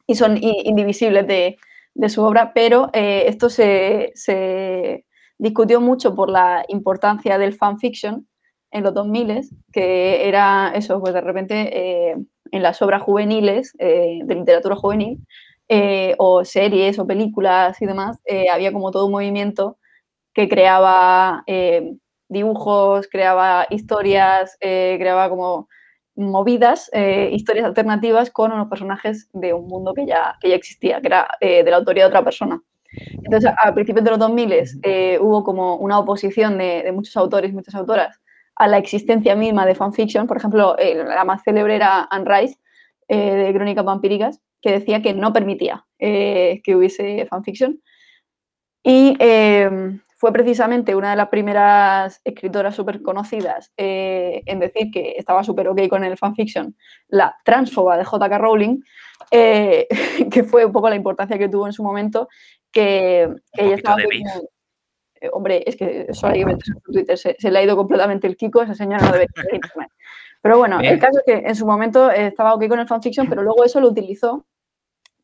y son indivisibles de, de su obra, pero esto se, se discutió mucho por la importancia del fanfiction en los 2000, que era eso, pues de repente eh, en las obras juveniles, eh, de literatura juvenil, eh, o series o películas y demás, había como todo un movimiento que creaba dibujos, creaba historias, creaba como movidas, historias alternativas con unos personajes de un mundo que ya, que ya existía, que era de la autoría de otra persona. Entonces, a principios de los 2000 eh, hubo como una oposición de, de muchos autores y muchas autoras a la existencia misma de fanfiction. Por ejemplo, eh, la más célebre era Anne Rice, eh, de Crónicas Vampíricas, que decía que no permitía eh, que hubiese fanfiction. Y eh, fue precisamente una de las primeras escritoras súper conocidas eh, en decir que estaba súper ok con el fanfiction, la transfoba de J.K. Rowling, eh, que fue un poco la importancia que tuvo en su momento, que, que ella estaba muy- eh, hombre, es que eso hay que meterse en Twitter, se, se le ha ido completamente el Kiko, esa señora no debería tener internet. Pero bueno, el Bien. caso es que en su momento estaba ok con el fanfiction, pero luego eso lo utilizó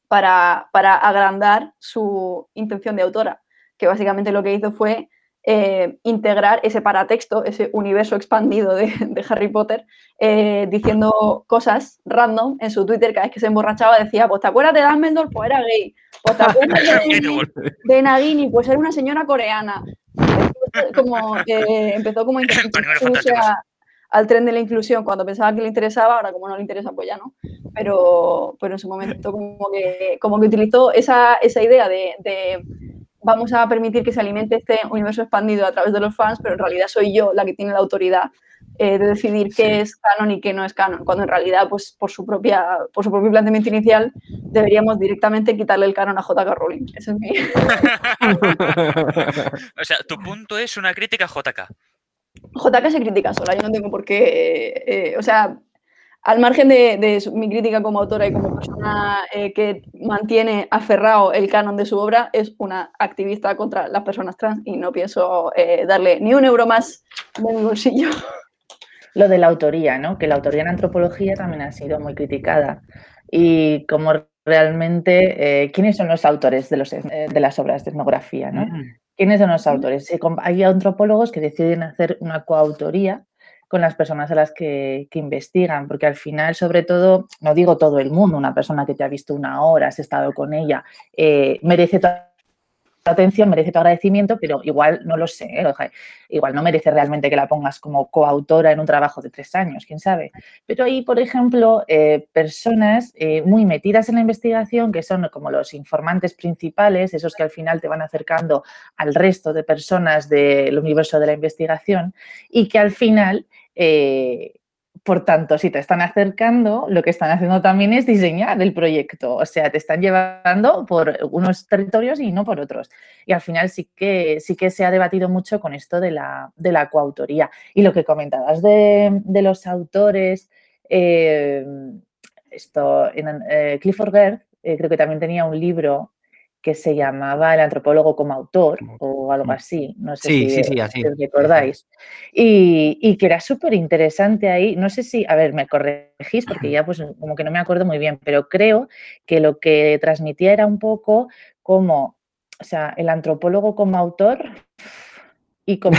para, para agrandar su intención de autora, que básicamente lo que hizo fue eh, integrar ese paratexto, ese universo expandido de, de Harry Potter, eh, diciendo cosas random en su Twitter. Cada vez que se emborrachaba, decía, pues te acuerdas de Dumbledore, pues era gay, pues te acuerdas de, de Nagini, pues era una señora coreana. Como, eh, empezó como a- al tren de la inclusión cuando pensaba que le interesaba, ahora como no le interesa, pues ya no. Pero, pero en su momento como que, como que utilizó esa, esa idea de, de vamos a permitir que se alimente este universo expandido a través de los fans, pero en realidad soy yo la que tiene la autoridad eh, de decidir qué es canon y qué no es canon, cuando en realidad, pues por su propia, por su propio planteamiento inicial, deberíamos directamente quitarle el canon a J.K. Rowling. Ese es mi, O sea, tu punto es una crítica a JK. JK se critica sola, yo no tengo por qué. eh, eh, o sea, al margen de, de su- mi crítica como autora y como persona eh, que mantiene aferrado el canon de su obra, es una activista contra las personas trans y no pienso eh, darle ni un euro más de mi bolsillo. Lo de la autoría, ¿no? Que la autoría en antropología también ha sido muy criticada. Y como realmente eh, quiénes son los autores de, los, eh, de las obras de etnografía, ¿no? Mm. ¿Quiénes son los autores? Hay antropólogos que deciden hacer una coautoría con las personas a las que, que investigan, porque al final, sobre todo, no digo todo el mundo, una persona que te ha visto una hora, has estado con ella, eh, merece atención, merece tu agradecimiento, pero igual no lo sé, ¿eh? Igual no merece realmente que la pongas como coautora en un trabajo de tres años, quién sabe. Pero hay, por ejemplo, eh, personas eh, muy metidas en la investigación que son como los informantes principales, esos que al final te van acercando al resto de personas del universo de la investigación y que al final, por tanto, si te están acercando, lo que están haciendo también es diseñar el proyecto, o sea, te están llevando por unos territorios y no por otros. Y al final sí que, sí que se ha debatido mucho con esto de la, de la coautoría. Y lo que comentabas de, de los autores, eh, esto, eh, Clifford Gerth eh, creo que también tenía un libro que se llamaba El antropólogo como autor o algo así, no sé Sí, si, sí, sí, así. si os recordáis. Y, y que era súper interesante ahí, no sé si, a ver, me corregís porque ya pues como que no me acuerdo muy bien, pero creo que lo que transmitía era un poco como, o sea, el antropólogo como autor y como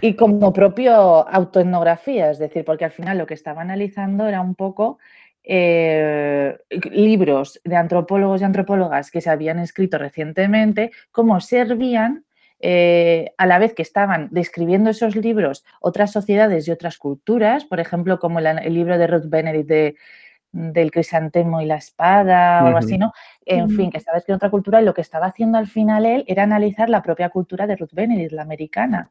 y como propio autoetnografía, es decir, porque al final lo que estaba analizando era un poco eh, libros de antropólogos y antropólogas que se habían escrito recientemente, cómo servían eh, a la vez que estaban describiendo esos libros otras sociedades y otras culturas, por ejemplo, como el, el libro de Ruth Benedict de, del crisantemo y la espada o algo así, ¿no? En fin, que estaba escribiendo otra cultura y lo que estaba haciendo al final él era analizar la propia cultura de Ruth Benedict, la americana.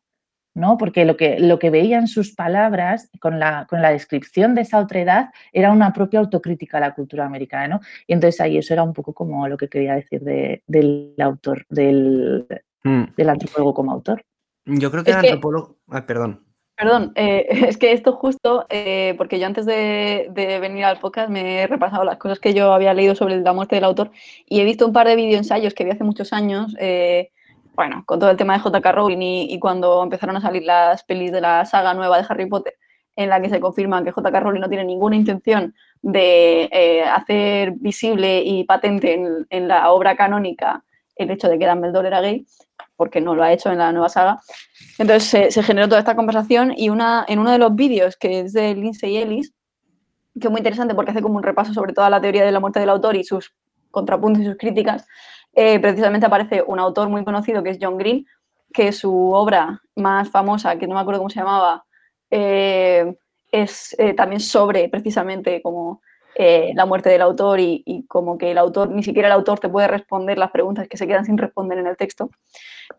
¿No? Porque lo que, lo que veía en sus palabras, con la, con la descripción de esa otra edad, era una propia autocrítica a la cultura americana, ¿no? Y entonces ahí eso era un poco como lo que quería decir de, del autor, del, Mm. del antropólogo como autor. Yo creo que Es el que- antropólogo. Ay, perdón. Perdón, eh, es que esto justo, eh, porque yo antes de, de venir al podcast me he repasado las cosas que yo había leído sobre la muerte del autor y he visto un par de videoensayos que vi hace muchos años, eh, bueno, con todo el tema de J.K. Rowling y, cuando empezaron a salir las pelis de la saga nueva de Harry Potter, en la que se confirma que J.K. Rowling no tiene ninguna intención de eh, hacer visible y patente en, en la obra canónica el hecho de que Dumbledore era gay, porque no lo ha hecho en la nueva saga. Entonces se, se generó toda esta conversación y una, en uno de los vídeos que es de Lindsay Ellis, que es muy interesante porque hace como un repaso sobre toda la teoría de la muerte del autor y sus contrapuntos y sus críticas, eh, precisamente aparece un autor muy conocido que es John Green, que su obra más famosa, que no me acuerdo cómo se llamaba, eh, es eh, también sobre precisamente como eh, la muerte del autor y, y como que el autor, ni siquiera el autor te puede responder las preguntas que se quedan sin responder en el texto.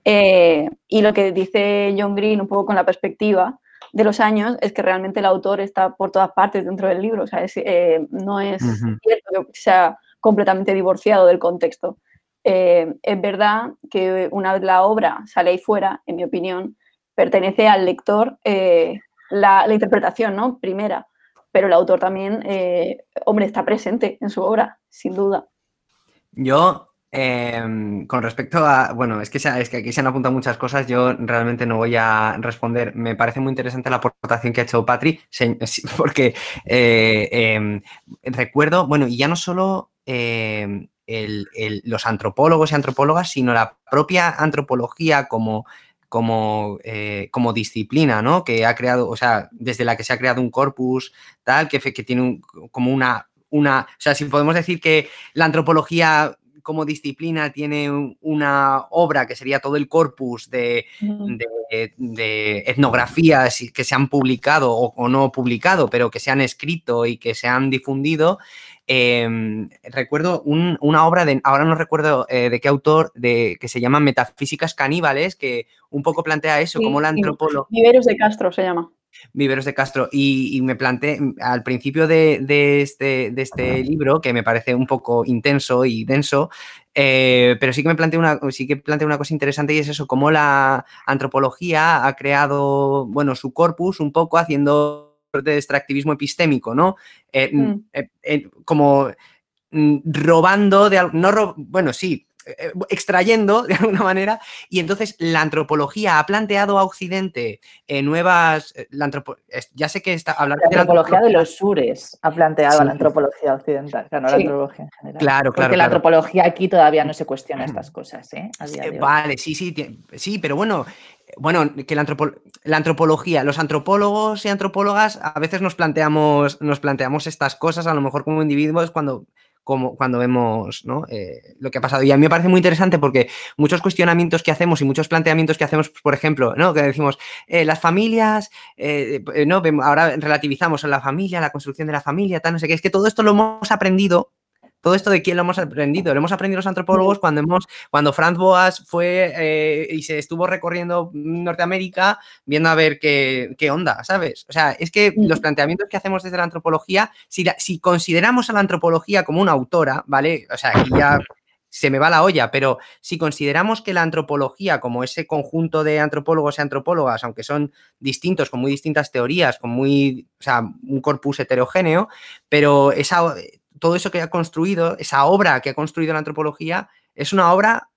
Y lo que dice John Green, un poco con la perspectiva de los años, es que realmente el autor está por todas partes dentro del libro. O sea, es, no es Ujú. cierto que sea completamente divorciado del contexto. Eh, es verdad que una vez la obra sale ahí fuera, en mi opinión, pertenece al lector eh, la, interpretación, ¿no? Primera. Pero el autor también, eh, hombre, está presente en su obra, sin duda. Yo, em, con respecto a. Bueno, es que, aquí se han apuntado muchas cosas. Yo realmente no voy a responder. Me parece muy interesante la aportación que ha hecho Patri, porque em, recuerdo, bueno, y ya no solo em, el- el- los antropólogos y antropólogas, sino la propia antropología como. Como, eh, como disciplina, ¿no? Que ha creado, o sea, desde la que se ha creado un corpus, tal, que, que tiene un- como una, una. O sea, si podemos decir que la antropología como disciplina tiene un- una obra que sería todo el corpus de, de- de etnografías que se han publicado o, o no publicado, pero que se han escrito y que se han difundido. Eh, recuerdo un- una obra de, ahora no recuerdo eh, de qué autor, de, que se llama Metafísicas Caníbales, que un poco plantea eso, Sí, como la antropología. Viveros de Castro se llama. Viveros de Castro. Y, y me planteé al principio de, de este, de este libro, que me parece un poco intenso y denso, eh, pero sí que me planteé una, sí que planteé una cosa interesante y es eso, cómo la antropología ha creado, bueno, su corpus un poco haciendo de extractivismo epistémico, ¿no? Eh, Mm. eh, eh, como mm, robando de al- no ro- bueno sí extrayendo de alguna manera, y entonces la antropología ha planteado a Occidente eh, nuevas, eh, la antropo- ya sé que está hablando La antropología de los sures ha planteado Sí. la antropología occidental, claro, no la Sí. antropología en general. Claro, Porque claro, la claro. antropología aquí todavía no se cuestiona estas cosas, ¿eh? A día Eh, de hoy. Vale, sí, sí, sí, pero bueno, eh, bueno, que la, antropo- la antropología, los antropólogos y antropólogas a veces nos planteamos, nos planteamos estas cosas, a lo mejor como individuos, cuando, como, cuando vemos ¿no? Eh, lo que ha pasado. Y a mí me parece muy interesante porque muchos cuestionamientos que hacemos y muchos planteamientos que hacemos, por ejemplo, ¿no? que decimos, eh, las familias, eh, eh, no, ahora relativizamos en la familia, la construcción de la familia, tal, no sé qué, es que todo esto lo hemos aprendido. Todo esto de quién lo hemos aprendido, lo hemos aprendido los antropólogos cuando hemos cuando Franz Boas fue eh, y se estuvo recorriendo Norteamérica viendo a ver qué, qué onda, ¿sabes? O sea, es que los planteamientos que hacemos desde la antropología, si, la- si consideramos a la antropología como una autora, ¿vale? O sea, aquí ya se me va la olla, pero si consideramos que la antropología, como ese conjunto de antropólogos y antropólogas, aunque son distintos, con muy distintas teorías, con muy, o sea, un corpus heterogéneo, pero esa, todo eso que ha construido, esa obra que ha construido la antropología, es una obra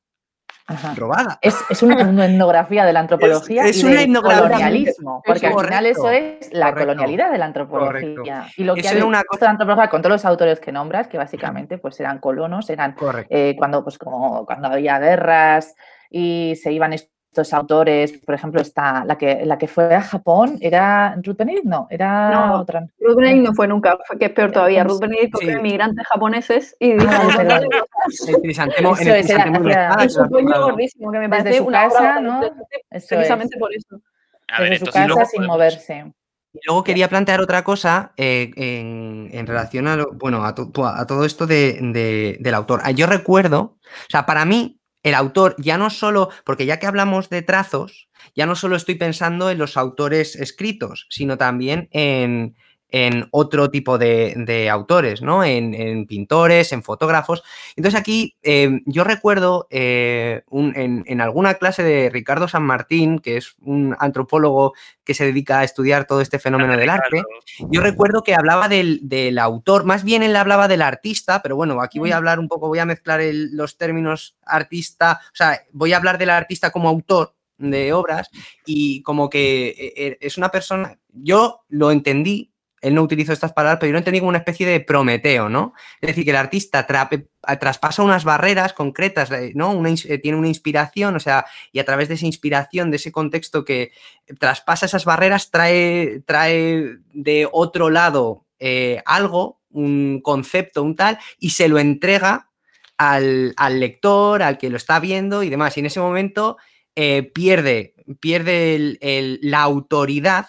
Ajá. robada. Es, es una, una etnografía de la antropología es y una del colonialismo, porque al final eso es la correcto, colonialidad de la antropología. correcto. Y lo que ha una la antropología con todos los autores que nombras, que básicamente pues eran colonos, eran eh, cuando, pues, como, cuando había guerras y se iban estos autores, por ejemplo, esta, la, que, la que fue a Japón, ¿era Ruth Benedict? No, era No, otra. Ruth Benedict no fue nunca, fue que es peor todavía. Ruth Benedict cogió Sí. inmigrantes japoneses y dijo Ah, un cosas. El crisantemo, en el Eso es, era- crisantemo de hacía- la espada, Y que su lo han coño comprado. gordísimo, que me Desde parece su una obra casa, ¿no? Eso precisamente es. por eso. A ver, Desde su casa luego sin podemos- moverse. Y luego quería plantear otra cosa eh, en, en relación a, lo- bueno, a, to- a todo esto de- de- del autor. Ah, Yo recuerdo, o sea, para mí, el autor ya no solo, porque ya que hablamos de trazos, ya no solo estoy pensando en los autores escritos, sino también en, en otro tipo de, de autores, ¿no? En, en pintores, en fotógrafos. Entonces aquí eh, yo recuerdo eh, un- en, en alguna clase de Ricardo San Martín, que es un antropólogo que se dedica a estudiar todo este fenómeno del arte, yo recuerdo que hablaba del, del autor, más bien él hablaba del artista, pero bueno, aquí voy a hablar un poco, voy a mezclar el- los términos artista, o sea, voy a hablar del artista como autor de obras y como que eh, es una persona, yo lo entendí, él no utilizó estas palabras, pero yo lo entendí como una especie de Prometeo, ¿no? Es decir, que el artista traspasa unas barreras concretas, eh, ¿no? Eh, tiene una inspiración, o sea, y a través de esa inspiración, de ese contexto que traspasa esas barreras, trae, trae de otro lado eh, algo, un concepto, un tal, y se lo entrega al, al lector, al que lo está viendo y demás. Y en ese momento eh, pierde, pierde la autoridad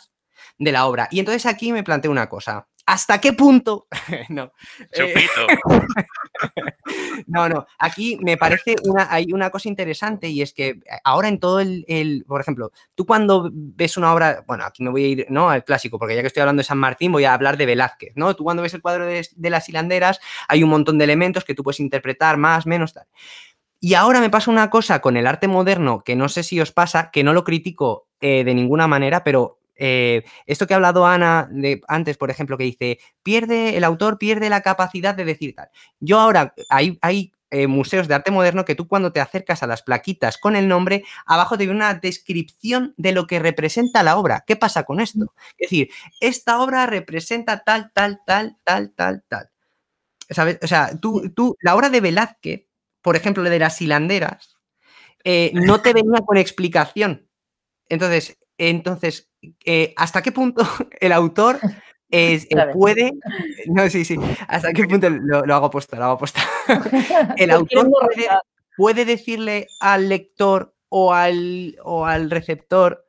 de la obra. Y entonces aquí me planteo una cosa. ¿Hasta qué punto? no. eh, Chupito. no, no. Aquí me parece una, hay una cosa interesante y es que ahora en todo el, el- por ejemplo, tú cuando ves una obra, bueno, aquí me voy a ir, ¿no? Al clásico, porque ya que estoy hablando de San Martín, voy a hablar de Velázquez, ¿no? Tú cuando ves el cuadro de, de las hilanderas, hay un montón de elementos que tú puedes interpretar más, menos, tal. Y ahora me pasa una cosa con el arte moderno que no sé si os pasa, que no lo critico eh, de ninguna manera, pero eh, esto que ha hablado Ana de, antes, por ejemplo, que dice, pierde, el autor pierde la capacidad de decir tal. Yo ahora, hay, hay eh, museos de arte moderno que tú cuando te acercas a las plaquitas con el nombre, abajo te viene una descripción de lo que representa la obra. ¿Qué pasa con esto? Es decir, esta obra representa tal, tal, tal, tal, tal, tal. ¿Sabes? O sea, tú, tú, la obra de Velázquez, por ejemplo, la de las hilanderas, eh, no te venía con explicación. Entonces, entonces eh, ¿hasta qué punto el autor es- eh, puede... No, sí, sí. ¿Hasta qué punto lo, lo hago posta? Lo hago posta. el autor puede, decirle al lector o al, o al receptor...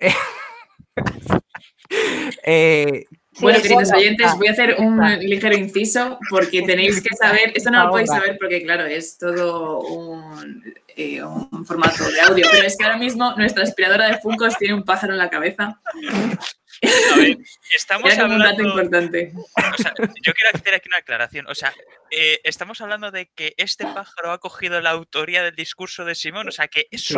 eh, Sí, bueno, queridos bueno. oyentes, voy a hacer un está. ligero inciso porque tenéis que saber, esto no lo podéis saber porque claro, es todo un, eh, un formato de audio, pero es que ahora mismo nuestra aspiradora de Funcos tiene un pájaro en la cabeza. A ver, estamos Era como un dato hablando. importante. O sea, yo quiero hacer aquí una aclaración. O sea, eh, estamos hablando de que este pájaro ha cogido la autoría del discurso de Simón. O sea, que es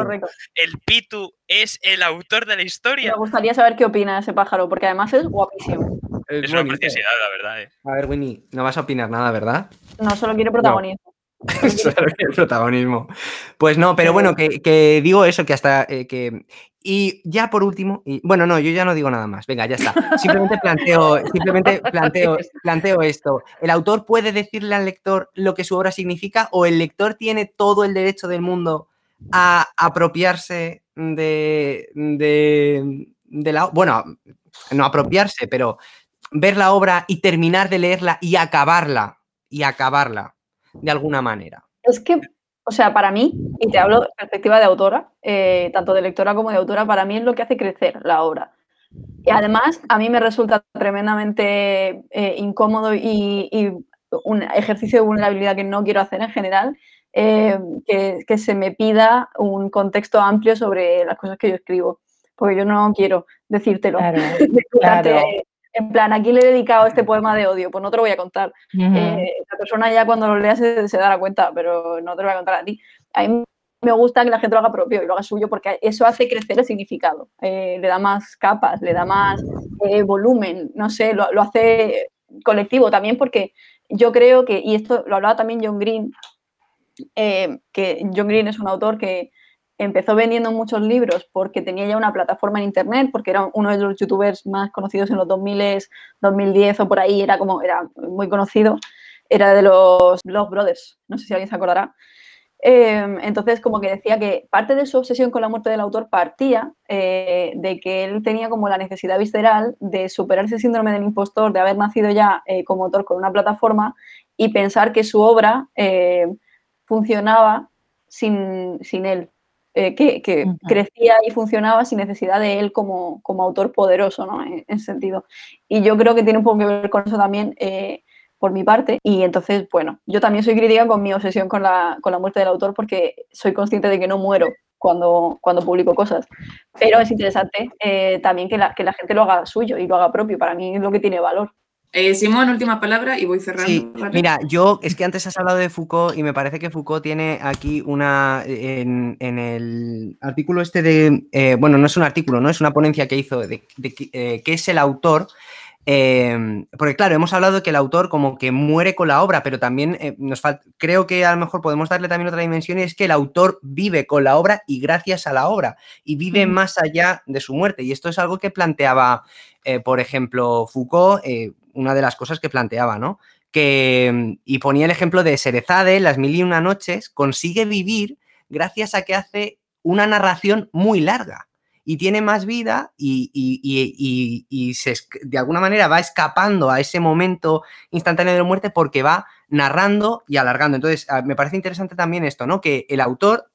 el Pitu es el autor de la Me historia. gustaría saber qué opina ese pájaro, porque además es guapísimo. es Es una preciosidad, la verdad. eh. A ver, Winnie, no vas a opinar nada, ¿verdad? No solo quiere protagonismo. el protagonismo. Pues no, pero bueno, que, que digo eso, que hasta eh, que. Y ya por último, y, bueno, no, yo ya no digo nada más. Venga, ya está. Simplemente planteo, simplemente planteo, planteo esto. ¿El autor puede decirle al lector lo que su obra significa o el lector tiene todo el derecho del mundo a apropiarse de, de, de la. Bueno, no apropiarse, pero ver la obra y terminar de leerla y acabarla, y acabarla de alguna manera. Es que, o sea, para mí, y te hablo de perspectiva de autora, eh, tanto de lectora como de autora, para mí es lo que hace crecer la obra. Y además, a mí me resulta tremendamente eh, incómodo y, un ejercicio de vulnerabilidad que no quiero hacer en general, eh, que, se me pida un contexto amplio sobre las cosas que yo escribo, porque yo no quiero decírtelo. Claro, En plan, ¿a quién le he dedicado este poema de odio? Pues no te lo voy a contar. Eh, la persona ya cuando lo lea se, dará cuenta, pero no te lo voy a contar a ti. A mí me gusta que la gente lo haga propio y lo haga suyo porque eso hace crecer el significado. Eh, le da más capas, le da más eh, volumen, no sé, lo, lo, hace colectivo también porque yo creo que, y esto lo hablaba también John Green, que John Green es un autor que empezó vendiendo muchos libros porque tenía ya una plataforma en internet, porque era uno de los youtubers más conocidos en los 2000, 2010 o por ahí, era como, era muy conocido, era de los Blog Brothers, no sé si alguien se acordará. Em, entonces, como que decía que parte de su obsesión con la muerte del autor partía eh, de que él tenía como la necesidad visceral de superar ese síndrome del impostor, de haber nacido ya eh, como autor con una plataforma y pensar que su obra eh, funcionaba sin, sin él, eh, que, crecía y funcionaba sin necesidad de él como, autor poderoso, ¿no? En, ese sentido. Y yo creo que tiene un poco que ver con eso también eh, por mi parte. Y entonces, bueno, yo también soy crítica con mi obsesión con la, muerte del autor porque soy consciente de que no muero cuando, cuando publico cosas. Pero es interesante eh, también que la, que la gente lo haga suyo y lo haga propio. Para mí es lo que tiene valor. Eh, Simón, última palabra y voy cerrando. Mira, yo es que antes has hablado de Foucault y me parece que Foucault tiene aquí una. En, el artículo este de. Eh, bueno, no es un artículo, ¿no? Es una ponencia que hizo de, eh, qué es el autor. porque claro, hemos hablado de que el autor como que muere con la obra, pero también nos creo que a lo mejor podemos darle también otra dimensión y es que el autor vive con la obra y gracias a la obra y vive más allá de su muerte. Y esto es algo que planteaba, por ejemplo, Foucault una de las cosas que planteaba, ¿no? Que, y ponía el ejemplo de Serezade, Las Mil y Una Noches, consigue vivir gracias a que hace una narración muy larga y tiene más vida y, y, se, de alguna manera va escapando a ese momento instantáneo de la muerte porque va narrando y alargando. Entonces, ah, me parece interesante también esto, ¿no? Que el autor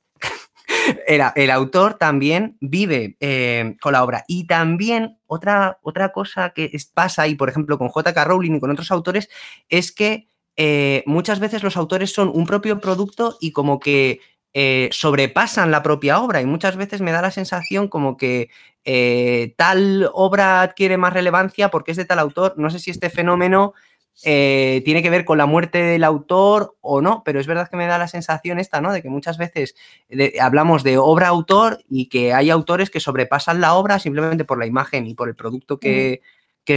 el, autor también vive eh, con la obra. Y también otra, otra cosa que pasa ahí, por ejemplo, con J.K. Rowling y con otros autores, es que eh, muchas veces los autores son un propio producto y como que eh, sobrepasan la propia obra y muchas veces me da la sensación como que tal obra adquiere más relevancia porque es de tal autor. No sé si este fenómeno eh, tiene que ver con la muerte del autor o no, pero es verdad que me da la sensación esta, ¿no? De que muchas veces hablamos de obra-autor y que hay autores que sobrepasan la obra simplemente por la imagen y por el producto que,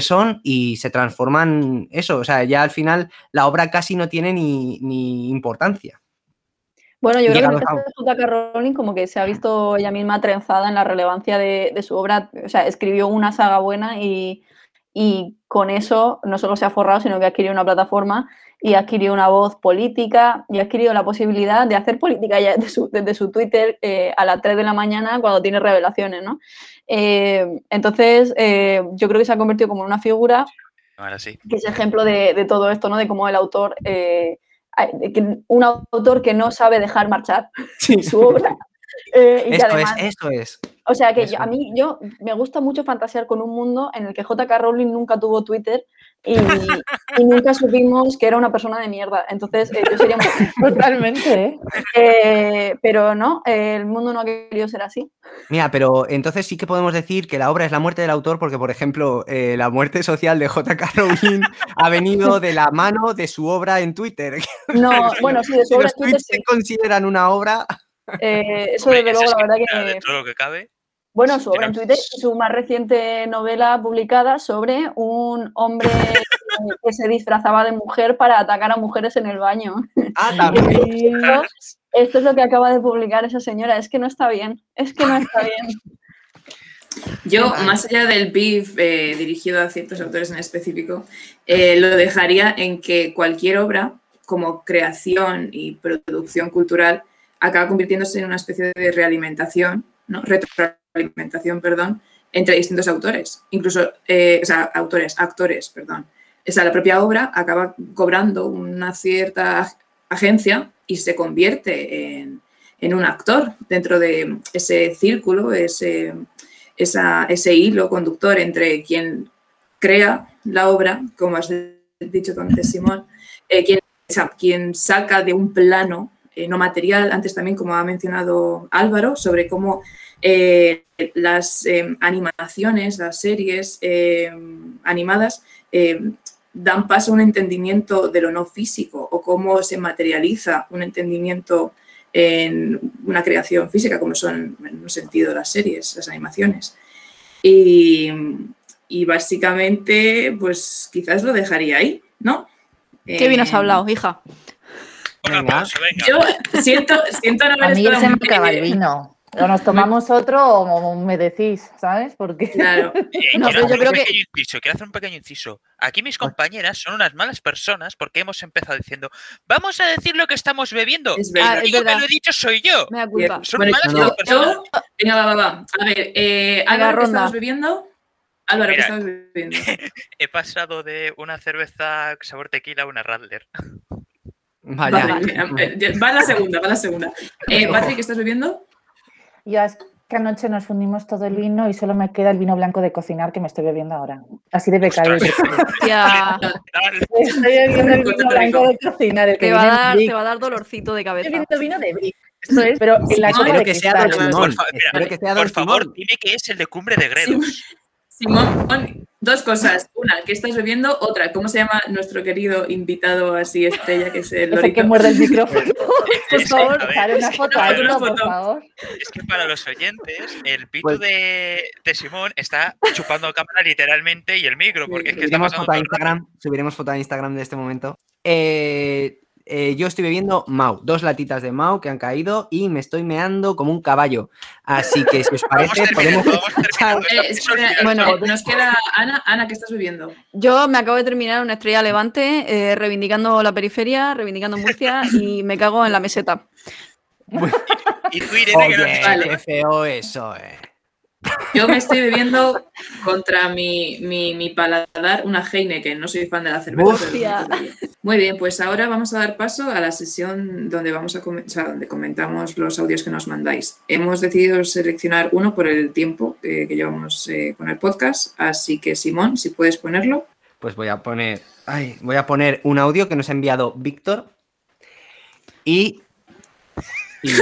son y se transforman eso, o sea, ya al final la obra casi no tiene ni, importancia. Bueno, yo creo que J.K. Rowling como que se ha visto ella misma trenzada en la relevancia de, de su obra, o sea, escribió una saga buena y y con eso no solo se ha forrado, sino que ha adquirido una plataforma y ha adquirido una voz política y ha adquirido la posibilidad de hacer política ya desde su, Twitter eh, a las 3 de la mañana cuando tiene revelaciones, ¿no? Eh, entonces, eh, yo creo que se ha convertido como en una figura que es ejemplo de, todo esto, ¿no? De cómo el autor, un autor que no sabe dejar marchar su obra. y esto es, esto es. O sea que a mí yo me gusta mucho fantasear con un mundo en el que JK Rowling nunca tuvo Twitter y, nunca supimos que era una persona de mierda. Entonces eh, yo sería Totalmente. ¿eh? ¿eh? pero no, el mundo no ha querido ser así. Mira, pero entonces sí que podemos decir que la obra es la muerte del autor porque, por ejemplo, eh, la muerte social de JK Rowling ha venido de la mano de su obra en Twitter. No, bueno, sí, de su obra en Twitter. se consideran una obra... Eh, eso desde luego, la verdad que... todo lo que cabe. Bueno, su obra en Twitter y su más reciente novela publicada sobre un hombre que se disfrazaba de mujer para atacar a mujeres en el baño. Ah, también. Esto, esto es lo que acaba de publicar esa señora. Es que no está bien. Es que no está bien. Yo, más allá del beef eh, dirigido a ciertos autores en específico, eh, lo dejaría en que cualquier obra, como creación y producción cultural, acaba convirtiéndose en una especie de realimentación, ¿no? retroalimentación, perdón, entre distintos autores, incluso, eh, o sea, autores, actores, perdón. O sea, la propia obra acaba cobrando una cierta ag- agencia y se convierte en, en un actor dentro de ese círculo, ese, ese hilo conductor entre quien crea la obra, como has dicho antes, Simón, eh, quien, quien saca de un plano eh, no material, antes también, como ha mencionado Álvaro, sobre cómo eh, las eh, animaciones, las series animadas dan paso a un entendimiento de lo no físico o cómo se materializa un entendimiento en una creación física, como son en un sentido las series, las animaciones. Y, y básicamente, pues quizás lo dejaría ahí, ¿no? Qué bien has hablado, hija. Venga. venga. Yo siento, siento no A haber mí estado se me acaba el vino. O nos tomamos otro o me decís, ¿sabes? Porque Claro. Eh, No, quiero yo hacer creo un que- pequeño inciso, quiero hacer un pequeño inciso. Aquí mis compañeras son unas malas personas porque hemos empezado diciendo, vamos a decir lo que estamos bebiendo. Es El verdad. Es único que lo he dicho soy yo. Me da culpa. Son Bueno, malas no, personas. yo- venga, va, va, va. A ver, eh, Álvaro, ¿qué ronda. estamos bebiendo? Álvaro, ¿qué estamos bebiendo? He pasado de una cerveza sabor tequila a una Radler. Vaya. Vale, eh, va la segunda, va la segunda. Eh, Patrick, ¿qué estás bebiendo? yo es que anoche nos fundimos todo el vino y solo me queda el vino blanco de cocinar que me estoy bebiendo ahora. Así de becario. Ya, Estoy bebiendo el vino blanco de cocinar, el que te, va dar, te va a dar dolorcito de Estoy cabeza. bebiendo vino de brick. Esto es, pero en la Simón, copa de que sea cristal. Por, favor, dime que es el de Cumbre de Gredos. Simón, dos cosas. Una, ¿qué estás bebiendo? Otra, ¿cómo se llama nuestro querido invitado así estrella, que es el Ese que muerde el micrófono. Por favor, dar una es que foto una esto, por foto. favor. Es que para los oyentes, el pito Pues- de, de Simón está chupando cámara literalmente y el micro, porque es que está Subiremos pasando foto a rato. Instagram. Subiremos foto a Instagram de este momento. Eh, eh, yo estoy bebiendo Mau, dos latitas de Mau que han caído y me estoy meando como un caballo. Así que si os parece, podemos. Eh, espera, bueno, nos queda Ana. Ana, ¿qué estás bebiendo? Yo me acabo de terminar una estrella levante, eh, reivindicando la periferia, reivindicando Murcia y me cago en la meseta. Y tú, Irene, que no Oye, Vale. qué feo eso, eh. Yo me estoy bebiendo contra mi, mi, mi paladar una Heineken. No soy fan de la cerveza. pero. Muy bien, pues ahora vamos a dar paso a la sesión donde vamos a comen- o sea, donde comentamos los audios que nos mandáis. Hemos decidido seleccionar uno por el tiempo eh, que llevamos eh, con el podcast, así que Simón, si puedes ponerlo. Pues voy a poner. ay, voy a poner un audio que nos ha enviado Víctor. Y. y-.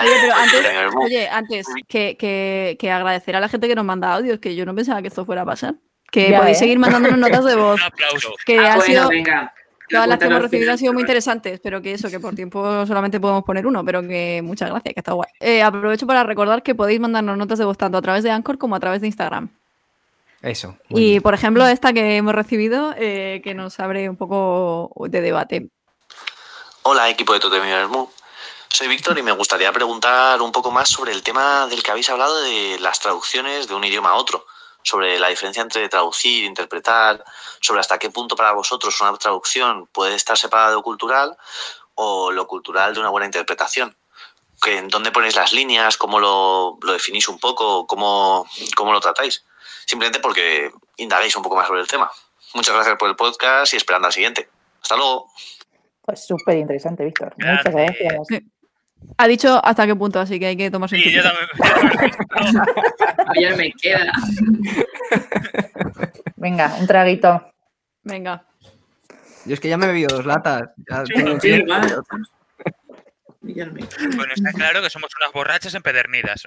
Oye, pero antes, oye, antes que, que- que agradecer a la gente que nos manda audios, que yo no pensaba que esto fuera a pasar. Que Ya, podéis ¿eh? seguir mandándonos notas de voz. Un aplauso. Que Ah, ha bueno, sido, venga. todas las que hemos recibido han sido muy interesantes, pero que eso, que por tiempo solamente podemos poner uno, pero que muchas gracias, que está guay. Eh, aprovecho para recordar que podéis mandarnos notas de voz tanto a través de Anchor como a través de Instagram. Eso. Y bien. por ejemplo, esta que hemos recibido, eh, que nos abre un poco de debate. Hola, equipo de Totem y Bermú. Soy Víctor y me gustaría preguntar un poco más sobre el tema del que habéis hablado de las traducciones de un idioma a otro, sobre la diferencia entre traducir, interpretar, sobre hasta qué punto para vosotros una traducción puede estar separada de lo cultural o lo cultural de una buena interpretación. Que, ¿En dónde ponéis las líneas? ¿Cómo lo, lo definís un poco? ¿Cómo, ¿Cómo lo tratáis? Simplemente porque indaguéis un poco más sobre el tema. Muchas gracias por el podcast y esperando al siguiente. Hasta luego. Pues súper interesante, Víctor. Muchas Gracias. Ha dicho hasta qué punto, así que hay que tomarse un Sí, yo también. yo también- Ya me queda. Venga, un traguito. Venga. Yo es que ya me he bebido dos latas. ya Sí, tengo Bueno, está claro que somos unas borrachas empedernidas.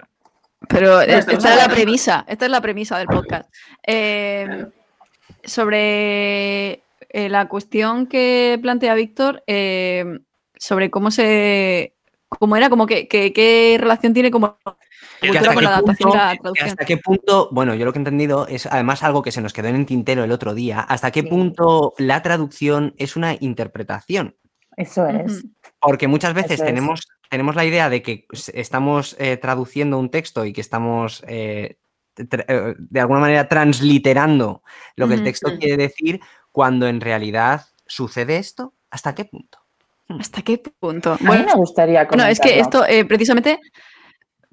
Pero Bueno, esta es la premisa, esta es la premisa del podcast. Eh, Claro. sobre eh, la cuestión que plantea Víctor, eh, sobre cómo se como era, como que, que- qué relación tiene como Que cultura hasta con qué la adaptación y punto- la que traducción. ¿Hasta qué punto, bueno, yo lo que he entendido es además algo que se nos quedó en el tintero el otro día, hasta qué Sí. punto la traducción es una interpretación? Eso es. Porque muchas veces es. tenemos, tenemos la idea de que estamos eh, traduciendo un texto y que estamos eh, eh, de alguna manera transliterando lo que el texto Mm. quiere decir, cuando en realidad sucede esto. ¿Hasta qué punto? ¿Hasta qué punto? A mí Bueno, me gustaría no, es que comentarlo. esto eh, precisamente,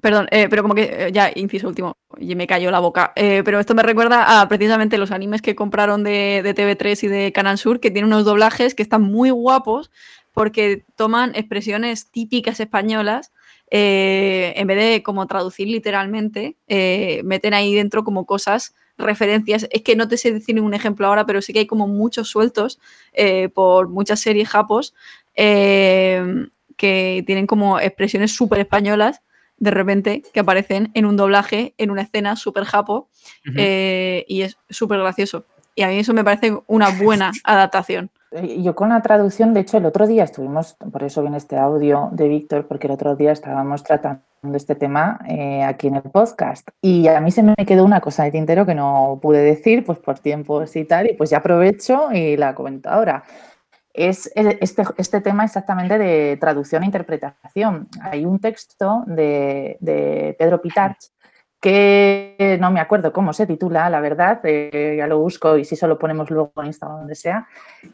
perdón, eh, pero como que eh, ya, inciso último, y me cayó la boca, pero esto me recuerda a precisamente los animes que compraron de, de TV3 y de Canal Sur, que tienen unos doblajes que están muy guapos porque toman expresiones típicas españolas. en vez de como traducir literalmente, meten ahí dentro como cosas, referencias. Es que no te sé decir ningún ejemplo ahora, pero sí que hay como muchos sueltos eh, por muchas series japos eh, que tienen como expresiones súper españolas de repente que aparecen en un doblaje, en una escena súper japo Ujú. eh, y es súper gracioso. Y a mí eso me parece una buena adaptación. Eh, Yo con la traducción, de hecho, el otro día estuvimos, por eso viene este audio de Víctor, porque el otro día estábamos tratando este tema eh, aquí en el podcast. Y a mí se me quedó una cosa de tintero que no pude decir, pues por tiempos y tal, y pues ya aprovecho y la comento ahora. Es este, este tema exactamente de traducción e interpretación. Hay un texto de, de Pedro Pitarch que no me acuerdo cómo se titula, la verdad, eh, ya lo busco y si solo ponemos luego en Instagram donde sea,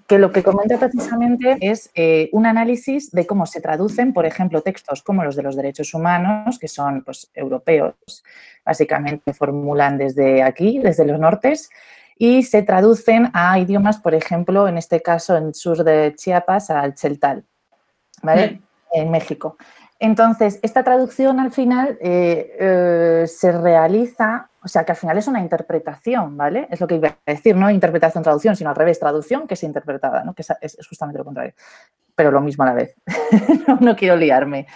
que lo que comenta precisamente es eh, un análisis de cómo se traducen, por ejemplo, textos como los de los derechos humanos, que son pues, europeos, básicamente formulan desde aquí, desde los nortes, y se traducen a idiomas, por ejemplo, en este caso en sur de Chiapas, al cheltal, ¿vale? En México. Entonces, esta traducción al final eh, eh, se realiza, o sea, que al final es una interpretación, ¿vale? Es lo que iba a decir, no interpretación, traducción, sino al revés, traducción que es interpretada, ¿no? Que es, justamente lo contrario, pero lo mismo a la vez. no, no quiero liarme.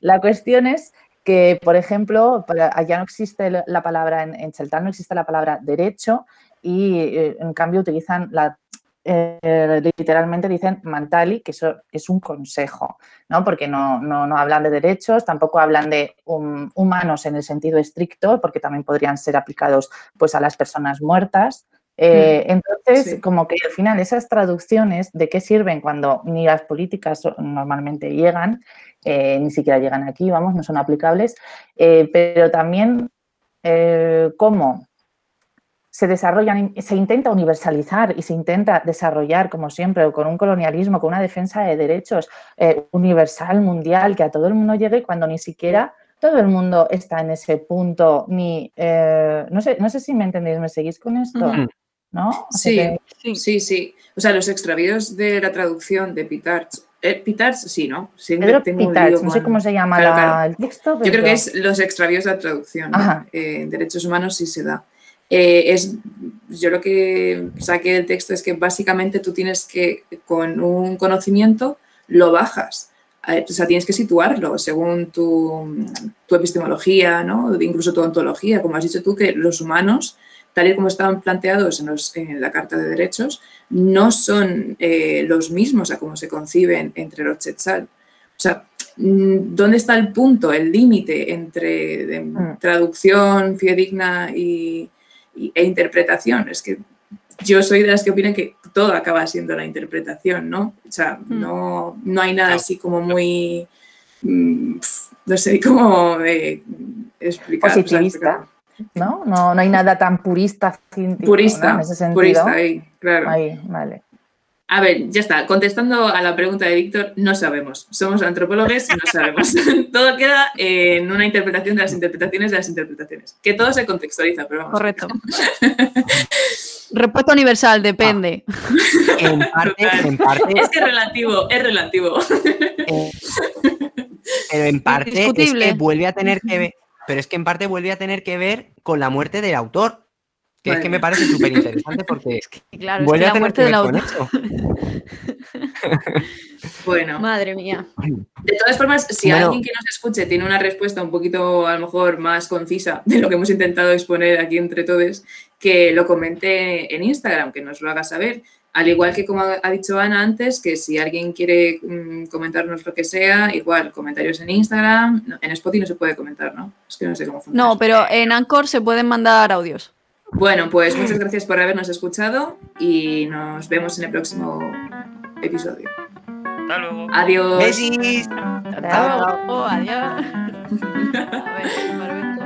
La cuestión es que, por ejemplo, allá no existe la- la palabra, en, en Cheltal no existe la palabra derecho y eh, en cambio utilizan la... eh, literalmente dicen mantali, que eso es un consejo. ¿no? Porque no, no, no hablan de derechos, tampoco hablan de hum- humanos en el sentido estricto, porque también podrían ser aplicados pues, a las personas muertas. Eh, entonces, sí. como que al final esas traducciones, ¿de qué sirven cuando ni las políticas normalmente llegan, eh, ni siquiera llegan aquí, vamos, no son aplicables, pero también cómo se desarrollan, se intenta universalizar y se intenta desarrollar, como siempre, con un colonialismo, con una defensa de derechos eh, universal, mundial, que a todo el mundo llegue cuando ni siquiera todo el mundo está en ese punto, ni, eh, no, sé, no sé si me entendéis, ¿me seguís con esto? ¿No? Sí, que- Sí. sí. O sea, los extravíos de la traducción de Pitarch. Eh, Pitarch, sí, ¿no? Sí, Pedro Pitarch, no sé cómo se llama Claro, la- claro. el texto. Yo creo que pero- es los extravíos de la traducción. Eh, en derechos humanos sí se da. Eh, es, yo lo que saqué del texto es que básicamente tú tienes que, con un conocimiento, lo bajas. Eh, O sea, tienes que situarlo según tu, tu epistemología, ¿no? incluso tu ontología, como has dicho tú, que los humanos, tal y como estaban planteados en, los- en la Carta de Derechos, no son eh, los mismos a cómo se conciben entre los Chetzal. O sea, mm, ¿dónde está el punto, el límite entre de- Mm. traducción fidedigna y- e interpretación? Es que yo soy de las que opinan que todo acaba siendo la interpretación, ¿no? O sea, Mm. no, no hay nada así como muy, mm, no sé cómo eh, explicar. Positivista. ¿no? ¿no? No hay nada tan purista, científico, ¿no? Purista, En ese sentido. purista ahí, claro. Ahí, vale. A ver, ya está. Contestando a la pregunta de Víctor, no sabemos. Somos antropólogos y no sabemos. todo queda en una interpretación de las interpretaciones de las interpretaciones. Que todo se contextualiza, pero vamos. Correcto. Respuesta universal, depende. En parte, Total. en parte, Es que es relativo, es relativo. eh, pero en parte es que vuelve a tener que ver, pero es que en parte vuelve a tener que ver con la muerte del autor. Que es que me parece súper interesante porque Claro, es vuelve que a la tener muerte que del ver con autor. eso. Bueno, Madre mía. de todas formas, si Bueno. alguien que nos escuche tiene una respuesta un poquito, a lo mejor, más concisa de lo que hemos intentado exponer aquí entre todos, que lo comente en Instagram, que nos lo haga saber. Al igual que como ha dicho Ana antes, que si alguien quiere mm, comentarnos lo que sea, igual, comentarios en Instagram, en Spotify no se puede comentar, ¿no? Es que no sé cómo funciona. No, pero en Anchor se pueden mandar audios. Bueno, pues muchas gracias por habernos escuchado y nos vemos en el próximo episodio. Hasta luego. Adiós. Besis. Hasta luego, adiós. A ver,